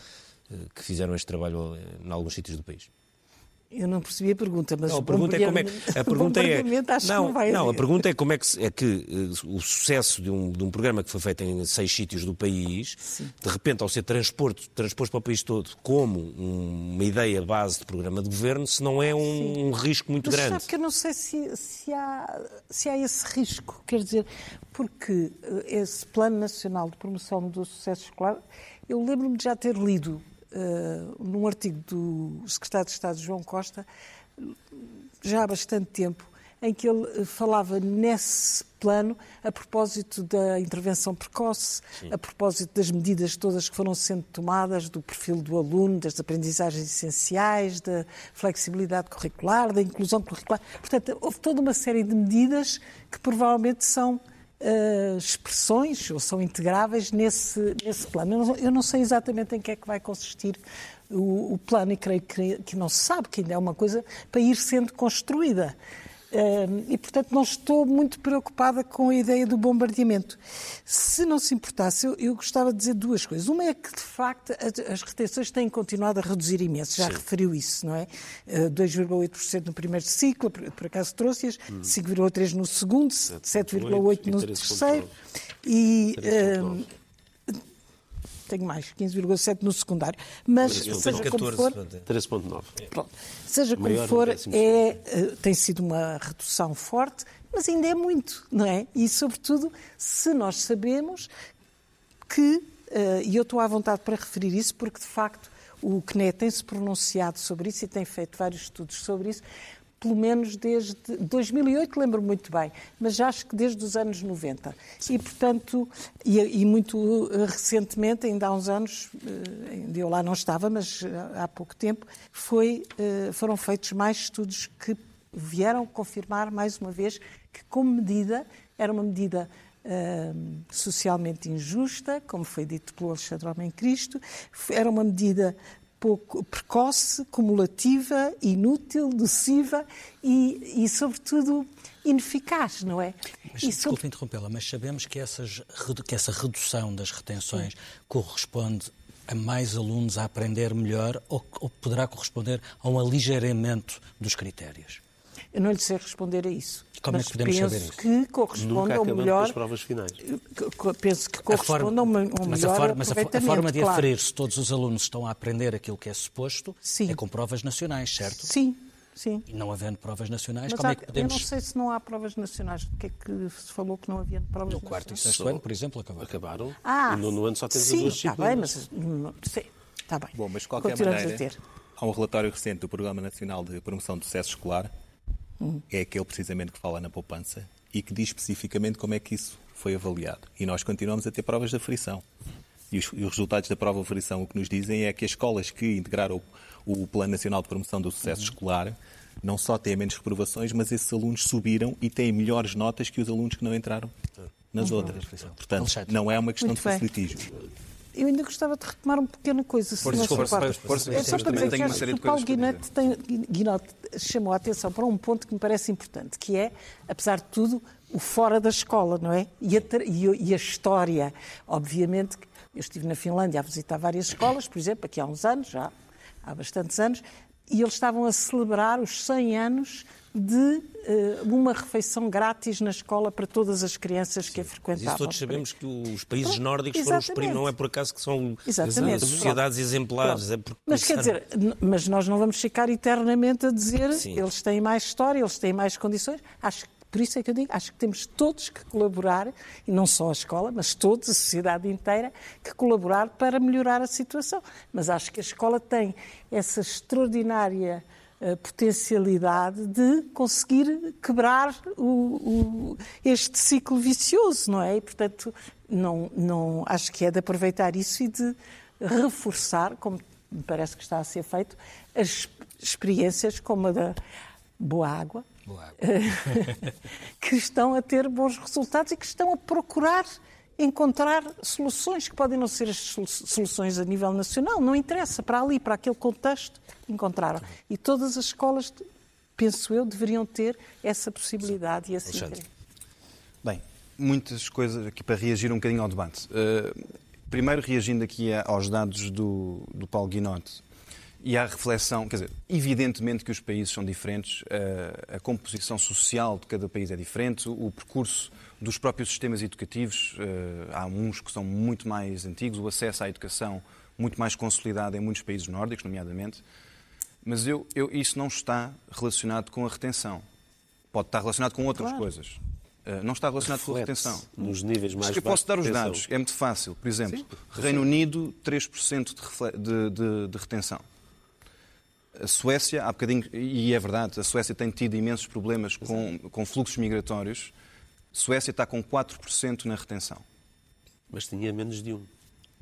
que fizeram este trabalho em alguns sítios do país. Eu não percebi a pergunta, mas não, a pergunta é como é a pergunta é não, que não, não a pergunta é como é que é que uh, o sucesso de um, de um programa que foi feito em seis sítios do país Sim. de repente ao ser transposto transposto para o país todo como um, uma ideia base de programa de governo se não é um, um risco muito Mas grande. sabe que eu não sei se, se, há, se há esse risco, quer dizer, porque eh, esse Plano Nacional de Promoção do Sucesso Escolar, eu lembro-me de já ter lido uh, num artigo do Secretário de Estado João Costa, já há bastante tempo, em que ele eh, falava nesse plano a propósito da intervenção precoce, Sim. a propósito das medidas todas que foram sendo tomadas, do perfil do aluno, das aprendizagens essenciais, da flexibilidade curricular, da inclusão curricular. Portanto, houve toda uma série de medidas que provavelmente são uh, expressões ou são integráveis nesse, nesse plano. Eu não, eu não, sei exatamente em que é que vai consistir o, o plano e creio que, que não se sabe, que ainda é uma coisa para ir sendo construída. E, portanto, não estou muito preocupada com a ideia do bombardeamento. Se não se importasse, eu, eu gostava de dizer duas coisas. Uma é que, de facto, as, retenções têm continuado a reduzir imenso. Já Sim. referiu isso, não é? 2,8% no primeiro ciclo, por, por acaso trouxe-as, hum. 5,3% no segundo, 7,8% no terceiro. E, tenho mais, 15,7 no secundário. Mas, seja 14, como for... 13,9. Seja como for, é, tem sido uma redução forte, mas ainda é muito, não é? E, sobretudo, se nós sabemos que, e eu estou à vontade para referir isso, porque, de facto, o CNE tem-se pronunciado sobre isso e tem feito vários estudos sobre isso, pelo menos desde 2008, lembro muito bem, mas acho que desde os anos 90. E, portanto, e, e, muito recentemente, ainda há uns anos, ainda eu lá não estava, mas há pouco tempo, foi, foram feitos mais estudos que vieram confirmar, mais uma vez, que como medida, era uma medida socialmente injusta, como foi dito pelo Alexandre Homem Cristo, era uma medida pouco precoce, cumulativa, inútil, nociva e, e sobretudo, ineficaz, não é? Mas, e desculpe interrompê-la, mas sabemos que, essas, que essa redução das retenções Sim. corresponde a mais alunos a aprender melhor ou, ou poderá corresponder a um aligeiramento dos critérios? Eu não lhe sei responder a isso. Como mas é que podemos penso saber isso? que corresponde ao melhor. as provas finais. Penso que corresponde ao melhor. Mas a forma, mas a forma de aferir se todos os alunos estão a aprender aquilo que é suposto Sim. é com provas nacionais, certo? Sim. Sim. E não havendo provas nacionais, Mas como há, é que podemos... Eu não sei se não há provas nacionais. O que é que se falou que não havia provas no nacionais? No quarto e sexto ano, por exemplo, acabaram. Acabaram. Ah, no nono ano só temos sim, duas está bem, mas... Sim, está bem. Bom, mas de qualquer Continuamos maneira, a há um relatório recente do Programa Nacional de Promoção do Sucesso Escolar é aquele precisamente que fala na poupança e que diz especificamente como é que isso foi avaliado. E nós continuamos a ter provas de aferição. E os, e os resultados da prova de aferição o que nos dizem é que as escolas que integraram o, o Plano Nacional de Promoção do Sucesso Escolar não só têm menos reprovações, mas esses alunos subiram e têm melhores notas que os alunos que não entraram nas outras. Portanto, não é uma questão Muito de facilitismo. Eu ainda gostava de retomar uma pequena coisa. Força, importa. força, é só para dizer que o Paulo Guinote, tem, Guinote chamou a atenção para um ponto que me parece importante, que é, apesar de tudo, o fora da escola, não é? E a, e a história. Obviamente, eu estive na Finlândia a visitar várias escolas, por exemplo, aqui há uns anos, já há bastantes anos, e eles estavam a celebrar os 100 anos de uh, uma refeição grátis na escola para todas as crianças que a frequentavam. Mas isso todos sabemos que os países Pronto, nórdicos foram os primeiros, não é por acaso que são Exatamente. sociedades Pronto. exemplares. Pronto. É porque mas quer dizer, mas nós não vamos ficar eternamente a dizer Sim. eles têm mais história, eles têm mais condições. Acho que por isso é que eu digo, acho que temos todos que colaborar, e não só a escola, mas todos, a sociedade inteira, que colaborar para melhorar a situação. Mas acho que a escola tem essa extraordinária potencialidade de conseguir quebrar o, o, este ciclo vicioso, não é? E, portanto, não, não, acho que é de aproveitar isso e de reforçar, como me parece que está a ser feito, as experiências como a da boa água, Boa água. que estão a ter bons resultados e que estão a procurar encontrar soluções que podem não ser as soluções a nível nacional, não interessa, para ali, para aquele contexto, encontraram. E todas as escolas, penso eu, deveriam ter essa possibilidade e assim Alexandre. Bem, muitas coisas aqui para reagir um bocadinho ao debate. Uh, primeiro, reagindo aqui aos dados do, do Paulo Guinote, e há reflexão, quer dizer, evidentemente que os países são diferentes, a, a composição social de cada país é diferente, o percurso dos próprios sistemas educativos, eh, há uns que são muito mais antigos, o acesso à educação muito mais consolidado em muitos países nórdicos, nomeadamente, mas eu, eu, isso não está relacionado com a retenção. Pode estar relacionado com outras Claro. coisas. Eh, não está relacionado com a retenção. Nos níveis mais Mas eu posso dar os dados, é muito fácil. Por exemplo, Reino Unido, 3% de, refle- de, de, de retenção. A Suécia, há bocadinho, e é verdade, a Suécia tem tido imensos problemas com, com fluxos migratórios. Suécia está com 4% na retenção. Mas tinha menos de um.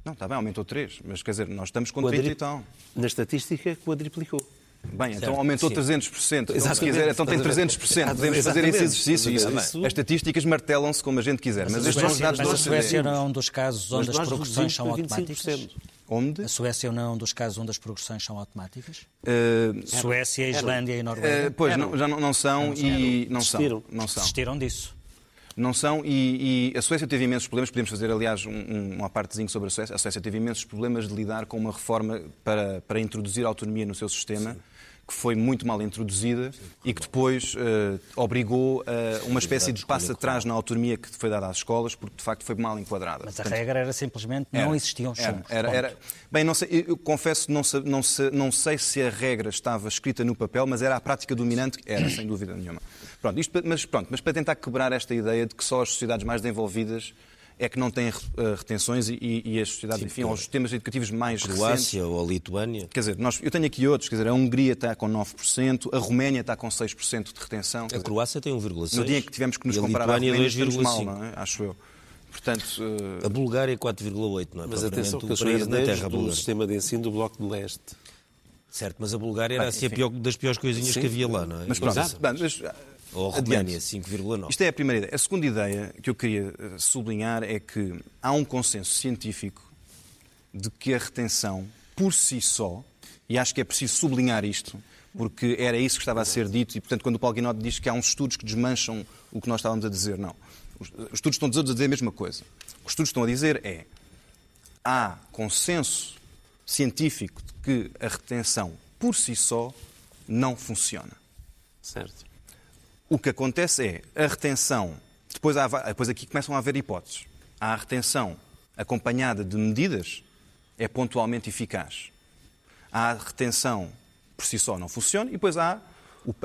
Não, está bem, aumentou 3, mas quer dizer, nós estamos com Quadri- 30 e tal. Na estatística, quadriplicou. Bem, então Certo, aumentou sim. 300%. Então, se Exatamente. quiser, então tem Estás a ver? 300%. Podemos fazer esse exercício. Mas Isso- isso- As estatísticas martelam-se como a gente quiser. Mas, a estes são os Suécia, dados mas da a Suécia não é um dos casos Mas onde as progressões são automáticas? 25%. Onde? A Suécia não é um dos casos onde as progressões são automáticas? Eh, Suécia, Islândia e eh, Noruega pois, não, já não, não são e não são. Desistiram. Não são. desistiram disso. Não são, e, e a Suécia teve imensos problemas. Podemos fazer, aliás, um, um, uma partezinha sobre a Suécia. A Suécia teve imensos problemas de lidar com uma reforma para, para introduzir autonomia no seu sistema, que foi muito mal introduzida e que depois eh, obrigou a uma espécie de passo atrás na autonomia que foi dada às escolas, porque de facto foi mal enquadrada. Mas a Portanto, regra era simplesmente não era, existiam era, chumos. era, era. Bem, não sei, eu confesso que não, sei- não sei, não sei se a regra estava escrita no papel, mas era a prática dominante, era, sem dúvida nenhuma. Pronto, isto, mas, pronto, mas para tentar quebrar esta ideia de que só as sociedades mais desenvolvidas é que não têm eh, retenções e, e as sociedades, enfim, ou os sistemas educativos mais recentes. Croácia ou a Lituânia. Quer dizer, nós, eu tenho aqui outros, quer dizer, a Hungria está com 9%, a Roménia está com 6% de retenção. A dizer, Croácia tem 1,6. no dia em que tivemos que nos e a comparar à Lituânia Roménia, estamos mal, 2,5. não é? Acho eu. Portanto, eh, A Bulgária 4,8, não é? Mas atenção, que eles paraíso na terra do búlgara. sistema de ensino do Bloco de Leste. Certo, mas a Bulgária era Bem, assim a pior, das piores coisinhas Sim. que havia lá, não é? mas pronto, mas, Ou. Roménia, 5,9. Isto é a primeira ideia. A segunda ideia que eu queria eh, sublinhar é que há um consenso científico de que a retenção, por si só, e acho que é preciso sublinhar isto, porque era isso que estava a ser dito, e portanto, quando o Paulo Guinot diz que há uns estudos que desmancham o que nós estávamos a dizer, não. Os, os estudos estão todos a dizer a mesma coisa. O que os estudos estão a dizer é há consenso científico de que a retenção, por si só, não funciona. Certo. O que acontece é a retenção. Depois, há, depois aqui começam a haver hipóteses. Há a retenção acompanhada de medidas, é pontualmente eficaz. Há a retenção por si só não funciona, e depois há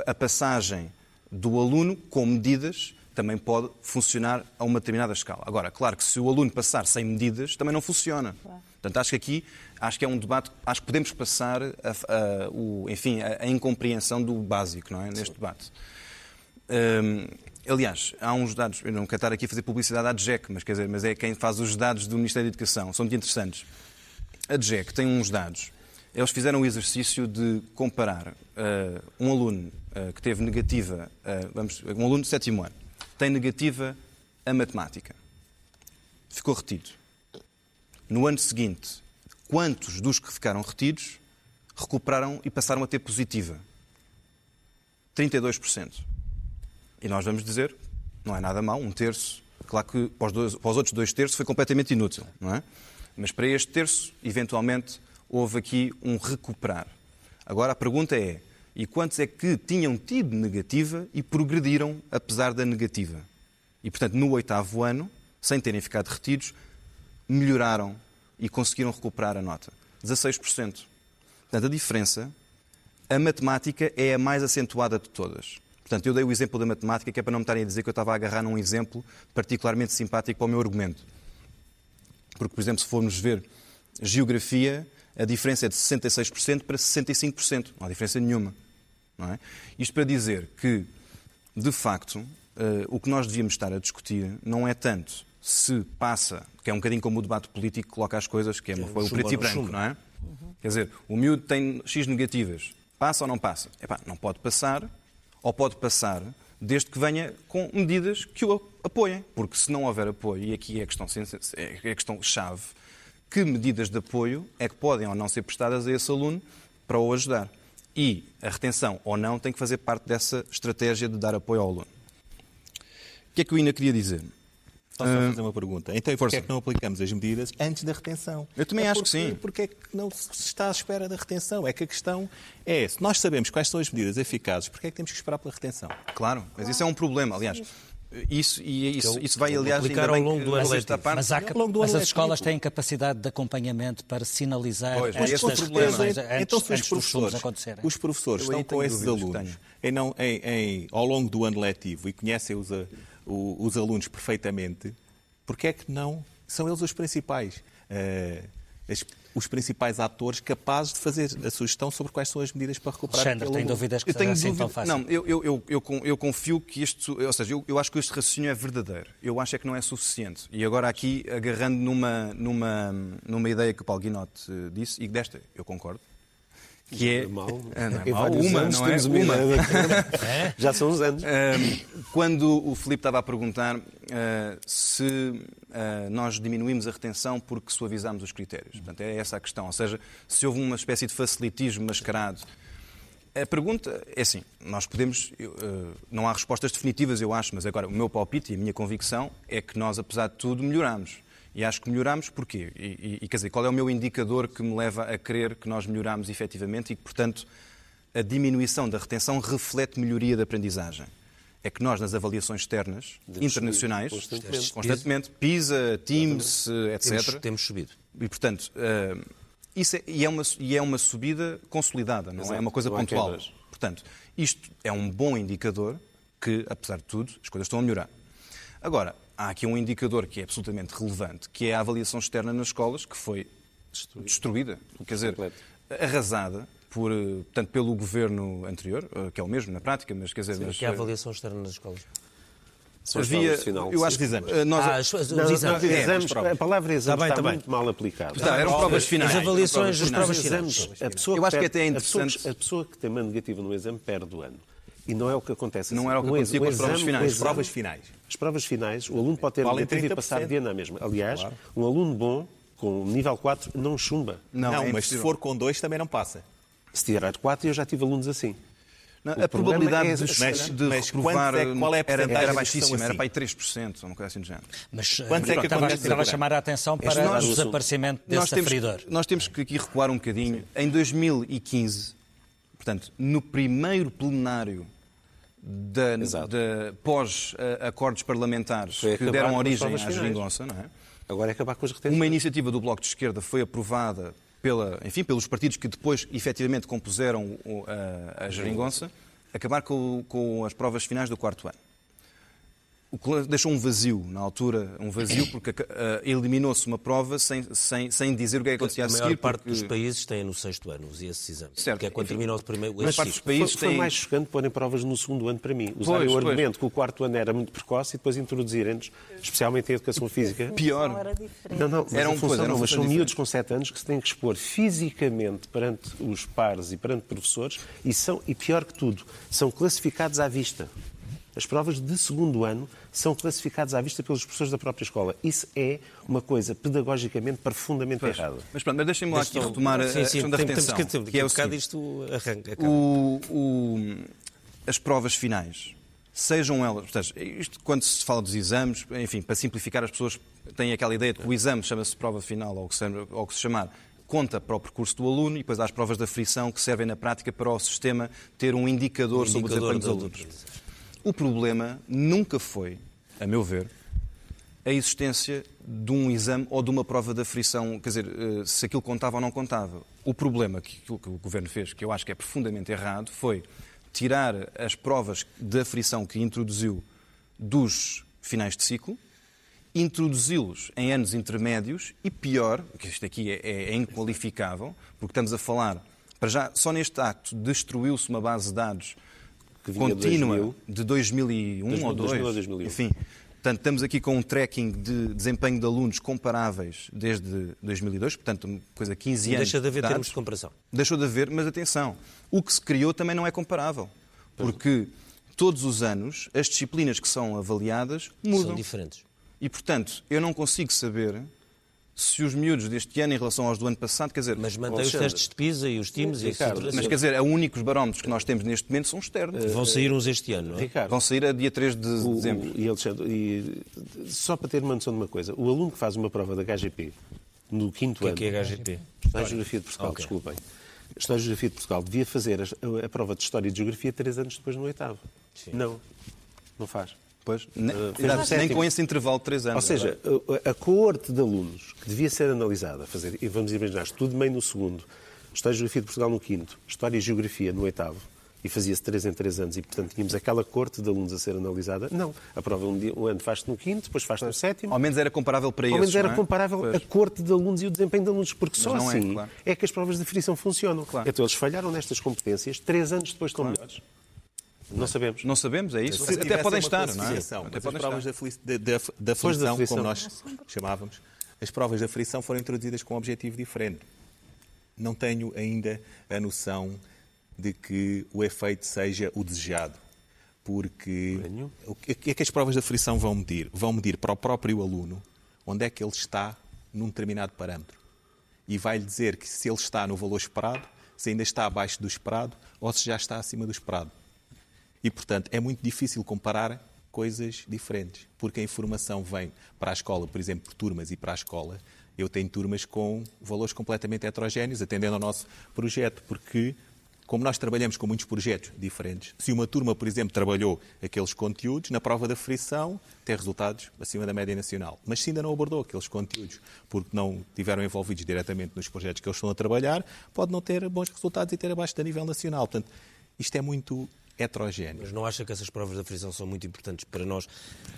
a passagem do aluno com medidas também pode funcionar a uma determinada escala. Agora, claro que se o aluno passar sem medidas, também não funciona. Portanto, acho que aqui acho que é um debate, acho que podemos passar a, a- o, enfim, a, a incompreensão do básico não é? neste debate. Hum, aliás, há uns dados, eu não quero estar aqui a fazer publicidade à DGEC, mas, quer dizer, mas é quem faz os dados do Ministério da Educação, são muito interessantes. A DGEC tem uns dados. Eles fizeram o exercício de comparar ah, um aluno ah, que teve negativa, ah, vamos, um aluno de sétimo ano, tem negativa a matemática. Ficou retido. No ano seguinte, quantos dos que ficaram retidos recuperaram e passaram a ter positiva? 32%. E nós vamos dizer, não é nada mau, um terço. Claro que para os, dois- para os outros dois terços foi completamente inútil, não é? Mas para este terço, eventualmente, houve aqui um recuperar. Agora a pergunta é: e quantos é que tinham tido negativa e progrediram apesar da negativa? E portanto, no oitavo ano, sem terem ficado retidos, melhoraram e conseguiram recuperar a nota. 16%. Portanto, a diferença, a matemática é a mais acentuada de todas. Portanto, eu dei o exemplo da matemática, que é para não me estarem a dizer que eu estava a agarrar num exemplo particularmente simpático para o meu argumento. Porque, por exemplo, se formos ver geografia, a diferença é de 66% para 65%. Não há diferença nenhuma. Não é? Isto para dizer que, de facto, eh, o que nós devíamos estar a discutir não é tanto se passa, que é um bocadinho como o debate político que coloca as coisas, que é, uma- foi o preto e branco, não é? Quer dizer, o miúdo tem X negativas. Passa ou não passa? Epá, não pode passar, ou pode passar, desde que venha com medidas que o apoiem. Porque se não houver apoio, e aqui é a questão, é a questão chave, que medidas de apoio é que podem ou não ser prestadas a esse aluno para o ajudar? E a retenção ou não tem que fazer parte dessa estratégia de dar apoio ao aluno. O que é que eu ainda queria dizer? Só, só fazer uma pergunta. Então, e porquê é que não aplicamos as medidas antes da retenção? Eu também É acho que porque- sim. Porquê é que não se está à espera da retenção? É que a questão é, se nós sabemos quais são as medidas eficazes, porquê é que temos que esperar pela retenção? Claro, mas isso é um problema. Aliás, isso, e isso, isso vai, aliás, aplicar ao longo que do ano letivo. parte- Mas, há, mas as escolas têm capacidade de acompanhamento para sinalizar Pois, estas é retenções antes, então, se os antes estudos professores, acontecerem. os professores estão com esses que alunos em não- em- em- ao longo do ano letivo e conhecem os, a- o- os alunos perfeitamente, porque é que não são eles os principais, eh, as- os principais atores capazes de fazer a sugestão sobre quais são as medidas para recuperar Alexandre, tem dúvidas que Eu tenho assim dúvida. tão fácil? Não, eu, eu, eu, eu confio que isto. Ou seja, eu, eu acho que este raciocínio é verdadeiro. Eu acho é que não é suficiente. E agora, aqui, agarrando numa, numa, numa ideia que o Paulo Guinote eh, disse, e desta eu concordo, que é. Mal. Ah, não é Em mau. vários uma, anos não é? temos uma ideia da- Já são uns anos. Ahm, quando o Filipe estava a perguntar ah, se ah, nós diminuímos a retenção porque suavizámos os critérios. Portanto, é essa a questão. Ou seja, se houve uma espécie de facilitismo mascarado. A pergunta é assim, nós podemos, eu, ah, não há respostas definitivas, eu acho, mas agora o meu palpite e a minha convicção é que nós, apesar de tudo, melhoramos. E acho que melhoramos porquê? E, e- quer dizer, qual é o meu indicador que me leva a crer que nós melhoramos efetivamente e que, portanto, a diminuição da retenção reflete melhoria da aprendizagem. É que nós, nas avaliações externas, Devemos internacionais, constantemente. constantemente, PISA, Teams, eh, etc. Temos, temos subido. E, portanto, eh, isso é, e, é uma, e é uma subida consolidada, não é Exato, uma coisa pontual. Portanto, isto é um bom indicador que, apesar de tudo, as coisas estão a melhorar. Agora, há aqui um indicador que é absolutamente relevante, que é a avaliação externa nas escolas, que foi destruída, quer dizer, arrasada por, eh, portanto, pelo governo anterior, eh, que é o mesmo na prática, mas quer dizer... mas, Que é a avaliação externa nas escolas. Havia, eu acho que eh, nós, Ah, as- os Não, não, exames. É, exames, a palavra exame Tá bem, está tá bem. muito mal aplicada. Tá, eram provas finais. As avaliações, as Eram provas finais. exames, a pessoa Eu acho que até é a pessoa interessante- que- A pessoa que tem uma negativa no exame perde o ano. E não é o que acontece. Não assim. era o que Um acontecia com as provas exame- finais. exame- provas finais. As provas finais, o aluno pode ter Valem negativo e 30%. passar de ano na mesma. Aliás, um aluno bom, com nível 4, não chumba. Não, Não, é mas se for com dois também não passa. Se tirar 4, eu já tive alunos assim. Não, a problema probabilidade é- de, mas- de mas reprovar é- qual é a era, era baixíssima, são era assim? para aí 3%, ou uma coisa assim do género. Mas Quantos é que estava, estava a chamar a atenção para é o o desaparecimento Nós desse temos, aferidor. nós temos que aqui recuar um bocadinho. Em 2015, portanto, no primeiro plenário Exato. da- pós-acordos parlamentares Foi que deram origem à geringonça, não é? Agora é acabar com as retenções. Uma iniciativa do Bloco de Esquerda foi aprovada pela, enfim, pelos partidos que depois efetivamente compuseram a, a geringonça, acabar com, com as provas finais do quarto ano. O que deixou um vazio na altura, um vazio porque ah, eliminou-se uma prova sem, sem, sem dizer o que é que acontecia A a maior seguir. parte porque- dos países tem no sexto ano os- esses exames. Certo. Que é quando Enfim. termina o primeiro Mas parte dos países Foi, foi têm- mais chocante porem provas no segundo ano para mim. Usarem Pois, o pois. argumento que o quarto ano era muito precoce e depois introduzirem-nos, especialmente em educação física. Pior. Não era diferente. Não, não, Era a um- função pois, era mas são miúdos com 7 anos que se têm que expor fisicamente perante os pares e perante professores e são, e pior que tudo, são classificados à vista. As provas de segundo ano são classificadas à vista pelos professores da própria escola. Isso é uma coisa pedagogicamente profundamente Pois. errada. Mas pronto, mas deixem-me lá aqui retomar a, a Sim, sim, questão da tem- retenção. Temos que, temos que é o bocado seguinte. isto arranca. O- o- as provas finais, sejam elas, portanto, isto quando se fala dos exames, enfim, para simplificar, as pessoas têm aquela ideia de que o exame chama-se prova final, ou o que se, ou o que se chamar, conta para o percurso do aluno e depois há as provas da frição que servem na prática para o sistema ter um indicador, sobre o indicador desempenho dos alunos. O problema nunca foi, a meu ver, a existência de um exame ou de uma prova da frição, quer dizer, eh, se aquilo contava ou não contava. O problema que, que o Governo fez, que eu acho que é profundamente errado, foi tirar as provas da frição que introduziu dos finais de ciclo, introduzi-los em anos intermédios e pior, que isto aqui é, é- é inqualificável, porque estamos a falar, para já, só neste acto destruiu-se uma base de dados Que vinha de contínua 2000. de 2001 ou 2000 2. a 2001. Enfim, portanto, estamos aqui com um tracking de desempenho de alunos comparáveis desde 2002, portanto, coisa 15 anos. Deixa de haver dados. termos de comparação. Deixou de haver, mas atenção, o que se criou também não é comparável, porque todos os anos as disciplinas que são avaliadas mudam. São diferentes. E, portanto, eu não consigo saber se os miúdos deste ano em relação aos do ano passado, quer dizer, Mas mantém os testes de PISA e os times e Ricardo, mas quer dizer, os únicos barómetros que nós temos neste momento são externos. Vão sair uns este ano, não é? Ricardo, Vão sair a dia 3 de o- dezembro. o- e, Alexandre, e só para ter uma noção de uma coisa, o aluno que faz uma prova da HGP no quinto O ano, que é que é HGP? História e Geografia de Portugal, Ok. desculpem. História e Geografia de Portugal devia fazer a, a prova de História e de Geografia três anos depois no oitavo. Não, não faz. Pois, nem, Uh, exato, nem com esse intervalo de 3 Ou anos. seja, a, a coorte de alunos que devia ser analisada, fazer, e vamos imaginar, tudo meio no segundo, História e Geografia de Portugal no quinto, História e Geografia no oitavo, e fazia-se três em três anos, e portanto tínhamos aquela coorte de alunos a ser analisada. Não, a prova um, dia, um ano faz-se no quinto, depois faz-se no sétimo. Ao menos era comparável para Ao esses, menos era é? comparável Pois. a corte de alunos e o desempenho de alunos, porque só é, assim claro. é que as provas de frição funcionam. Claro. Então eles falharam nestas competências, três anos depois estão melhores. Não sabemos. Não sabemos, é isso? Se Até podem estar, não é? Até podem provas estar. da, felici- da, da, da Depois da aflição, aflição. como nós chamávamos, as provas da frição foram introduzidas com um objetivo diferente. Não tenho ainda a noção de que o efeito seja o desejado. Porque Tenho. o que o que é que as provas da frição vão medir? Vão medir para o próprio aluno onde é que ele está num determinado parâmetro. E vai-lhe dizer que se ele está no valor esperado, se ainda está abaixo do esperado ou se já está acima do esperado. E, portanto, é muito difícil comparar coisas diferentes, porque a informação vem para a escola, por exemplo, por turmas e para a escola. Eu tenho turmas com valores completamente heterogéneos, atendendo ao nosso projeto, porque, como nós trabalhamos com muitos projetos diferentes, se uma turma, por exemplo, trabalhou aqueles conteúdos, na prova da frição tem resultados acima da média nacional. Mas se ainda não abordou aqueles conteúdos, porque não tiveram envolvidos diretamente nos projetos que eles estão a trabalhar, pode não ter bons resultados e ter abaixo da nível nacional. Portanto, isto é muito heterogéneo. Mas não acha que essas provas da frição são muito importantes para nós,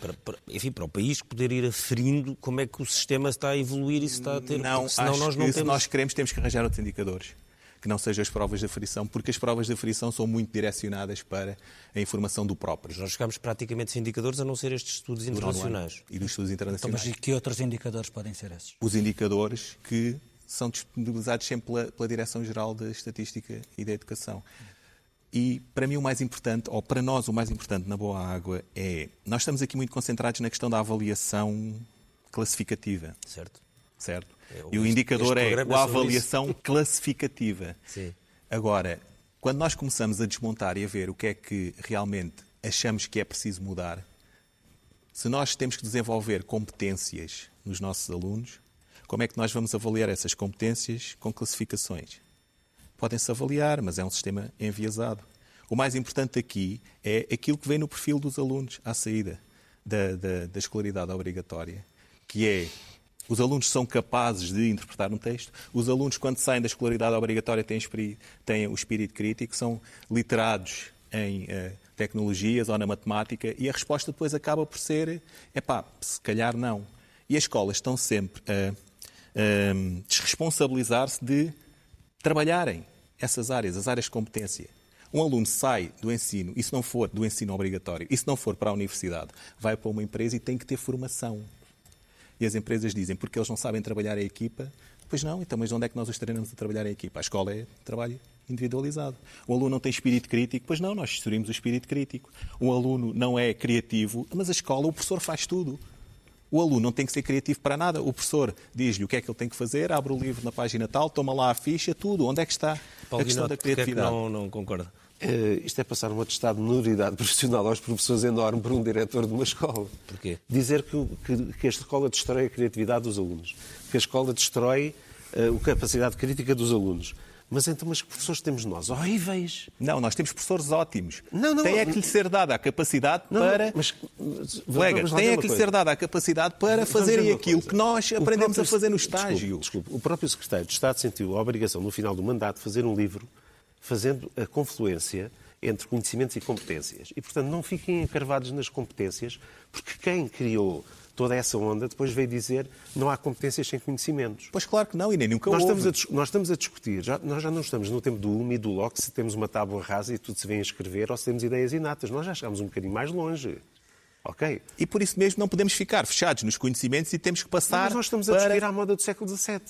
para, para- enfim, para o país poder ir aferindo como é que o sistema está a evoluir e se está a ter... Não, senão acho nós não que temos... se nós queremos, temos que arranjar outros indicadores. Que não sejam as provas da frição, porque as provas da frição são muito direcionadas para a informação do próprio. Nós ficamos praticamente sem indicadores a não ser estes estudos internacionais. E dos estudos Então, internacionais. mas e que outros indicadores podem ser esses? Os indicadores que são disponibilizados sempre pela, pela Direção-Geral da Estatística e da Educação. E para mim o mais importante, ou para nós o mais importante na Boa Água é, nós estamos aqui muito concentrados na questão da avaliação classificativa. Certo? certo? É, e o indicador é a é sobre avaliação classificativa. Sim. Agora, quando nós começamos a desmontar e a ver o que é que realmente achamos que é preciso mudar, se nós temos que desenvolver competências nos nossos alunos, como é que nós vamos avaliar essas competências com classificações? Podem-se avaliar, mas é um sistema enviesado. O mais importante aqui é aquilo que vem no perfil dos alunos à saída da, da, da escolaridade obrigatória, que é os alunos são capazes de interpretar um texto, os alunos, quando saem da escolaridade obrigatória, têm, têm o espírito crítico, são literados em eh, tecnologias ou na matemática, e a resposta depois acaba por ser: epá, se calhar não. E as escolas estão sempre a desresponsabilizar-se de trabalharem essas áreas, as áreas de competência. Um aluno sai do ensino, e se não for do ensino obrigatório, e se não for para a universidade, vai para uma empresa e tem que ter formação. E as empresas dizem, porque eles não sabem trabalhar a equipa, pois não, então, mas onde é que nós os treinamos a trabalhar a equipa? A escola é trabalho individualizado. O aluno não tem espírito crítico, pois não, nós instruímos o espírito crítico. O aluno não é criativo, mas a escola, o professor faz tudo. O aluno não tem que ser criativo para nada. O professor diz-lhe o que é que ele tem que fazer, abre o livro na página tal, toma lá a ficha, tudo. Onde é que está Paulo a questão Guinoto, da porque é que criatividade? não, não concorda? Eh, isto é passar um atestado de minoridade profissional aos professores enorme para um diretor de uma escola. Porquê? Dizer que, que, que a escola destrói a criatividade dos alunos, que a escola destrói eh, a capacidade crítica dos alunos. Mas então, mas que professores temos nós? Horríveis! Não, nós temos professores ótimos. Não, não, tem é não. que lhe ser dada a capacidade Não, para. mas, mas, Colegas, tem é que lhe ser dada a capacidade para Vamos fazerem aquilo coisa. que nós aprendemos a próprio- fazer no desculpe, estágio. Desculpe, o próprio secretário de Estado sentiu a obrigação, no final do mandato, de fazer um livro fazendo a confluência entre conhecimentos e competências. E, portanto, não fiquem encarvados nas competências, porque quem criou toda essa onda depois veio dizer não há competências sem conhecimentos. Pois claro que não, e nem nunca Nós houve. estamos, a, nós estamos a discutir, já, nós já não estamos no tempo do UME e do LOC, se temos uma tábua rasa e tudo se vem a escrever, ou se temos ideias inatas. Nós já chegámos um bocadinho mais longe. Ok? E por isso mesmo não podemos ficar fechados nos conhecimentos e temos que passar Mas nós estamos a para... discutir à moda do século XVII,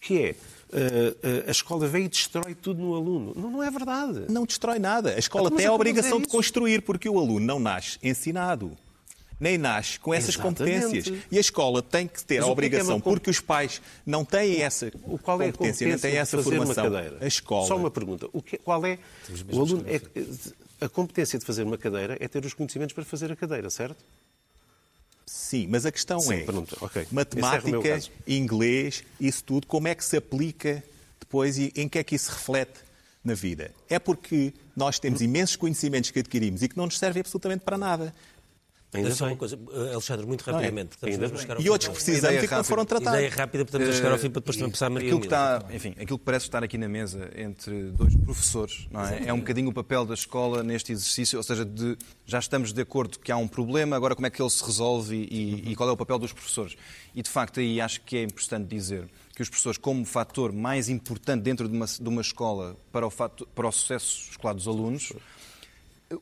que é eh, eh, a escola veio e destrói tudo no aluno. Não, não é verdade. Não destrói nada. A escola Mas tem a obrigação mas é de isso. construir, porque o aluno não nasce ensinado. Nem nasce com essas Exatamente. competências. E a escola tem que ter Mas a é é obrigação, com- porque os pais não têm essa O qual é a competência, competência têm de essa fazer formação. uma cadeira? A escola. Só uma pergunta. O que, qual é... O aluno é, a competência de fazer uma cadeira é ter os conhecimentos para fazer a cadeira, certo? Sim, mas a questão Sim, é pronto, ok. Esse é matemática, caso. inglês, isso tudo, como é que se aplica depois e em que é que isso reflete na vida? É porque nós temos imensos conhecimentos que adquirimos e que não nos servem absolutamente para nada. Ainda Só uma bem. coisa, eh, Alexandre, muito rapidamente. Portanto, Ainda estamos a chegar ao E outros que precisamos Ideia e que não foram tratados. Ideia rápida, portanto, a chegar ao fim para depois também passar a Maria Aquilo que, está, enfim, aquilo que parece estar aqui na mesa entre dois professores não é? é um bocadinho o papel da escola neste exercício, ou seja, de, já estamos de acordo que há um problema, agora como é que ele se resolve e, e qual é o papel dos professores. E de facto aí acho que é importante dizer que os professores, como fator mais importante dentro de uma, de uma escola para o, fator, para o sucesso escolar dos alunos,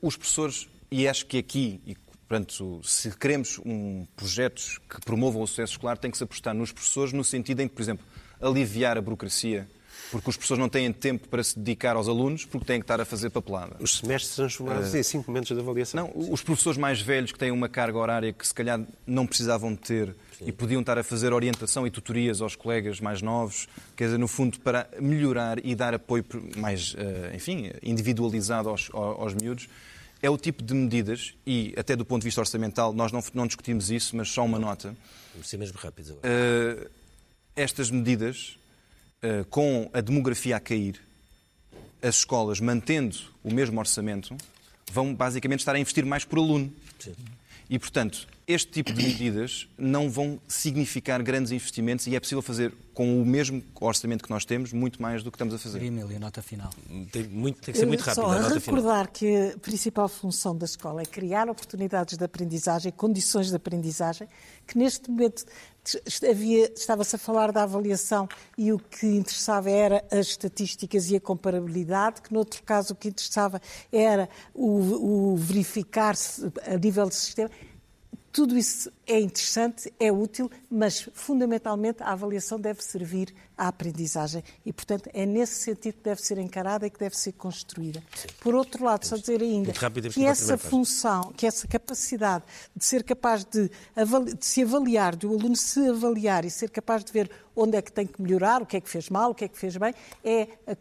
os professores, e acho que aqui, e, portanto, se queremos um, projetos que promovam o sucesso escolar, tem que se apostar nos professores no sentido em que, por exemplo, aliviar a burocracia, porque os professores não têm tempo para se dedicar aos alunos, porque têm que estar a fazer papelada. Os semestres transformados em cinco momentos de avaliação. Não, os professores mais velhos que têm uma carga horária que se calhar não precisavam de ter e podiam estar a fazer orientação e tutorias aos colegas mais novos, quer dizer, no fundo, para melhorar e dar apoio mais, eh, enfim, individualizado aos, aos, aos miúdos, é o tipo de medidas, e até do ponto de vista orçamental, nós não, não discutimos isso, mas só uma nota. Vamos ser mesmo rápidos agora. Uh, estas medidas, uh, com a demografia a cair, as escolas mantendo o mesmo orçamento, vão basicamente estar a investir mais por aluno. E, portanto, este tipo de medidas não vão significar grandes investimentos e é possível fazer com o mesmo orçamento que nós temos muito mais do que estamos a fazer. Emília, nota final. Tem, muito, tem que ser muito rápido. Só a nota final. recordar que a principal função da escola é criar oportunidades de aprendizagem, condições de aprendizagem, que neste momento havia, estava-se a falar da avaliação e o que interessava era as estatísticas e a comparabilidade, que noutro caso o que interessava era o, o verificar se a nível de sistema. Tudo isso é interessante, é útil, mas fundamentalmente a avaliação deve servir à aprendizagem e, portanto, é nesse sentido que deve ser encarada e que deve ser construída. Por outro lado, só dizer ainda rápido, que essa função, que essa capacidade de ser capaz de, de se avaliar, de o aluno se avaliar e ser capaz de ver onde é que tem que melhorar, o que é que fez mal, o que é que fez bem, é a,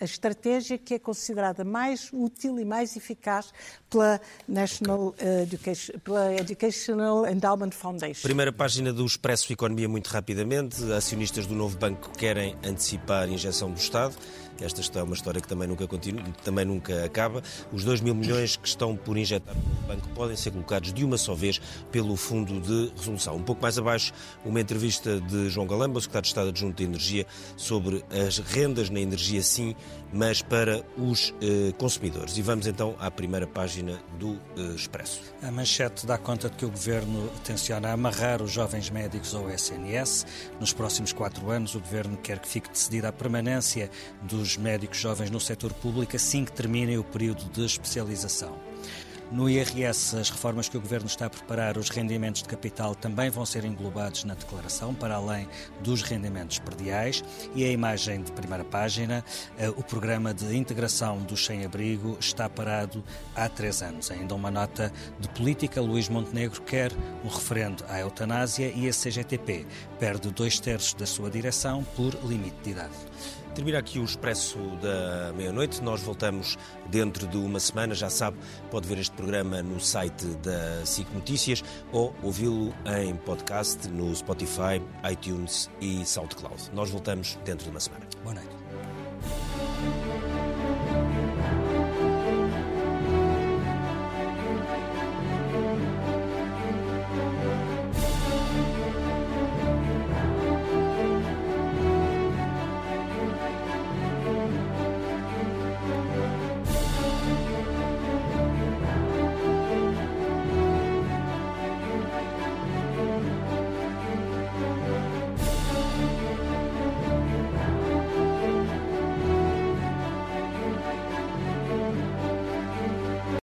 a estratégia que é considerada mais útil e mais eficaz pela National eh, Education, pela Educational Endowment Foundation. Primeira página do Expresso Economia, muito rapidamente. Acionistas do novo banco querem antecipar a injeção do Estado. Esta é uma história que também nunca continua, também nunca acaba. Os 2 mil milhões que estão por injetar no banco podem ser colocados de uma só vez pelo Fundo de Resolução. Um pouco mais abaixo, uma entrevista de João Galamba, secretário de Estado adjunto de Energia, sobre as rendas na energia, sim, mas para os eh, consumidores. E vamos então à primeira página do eh, Expresso. A manchete dá conta de que o Governo tenciona amarrar os jovens médicos ao SNS. Nos próximos quatro anos, o Governo quer que fique decidida a permanência dos médicos jovens no setor público assim que terminem o período de especialização. No IRS, as reformas que o Governo está a preparar, os rendimentos de capital também vão ser englobados na declaração, para além dos rendimentos perdiais. E a imagem de primeira página, eh, o programa de integração dos sem-abrigo está parado há três anos. Ainda uma nota de política, Luís Montenegro quer um referendo à eutanásia e a CGTP perde dois terços da sua direção por limite de idade. Termina aqui o Expresso da Meia-Noite. Nós voltamos dentro de uma semana. Já sabe, pode ver este programa no site da SIC Notícias ou ouvi-lo em podcast no Spotify, iTunes e SoundCloud. Nós voltamos dentro de uma semana. Boa noite.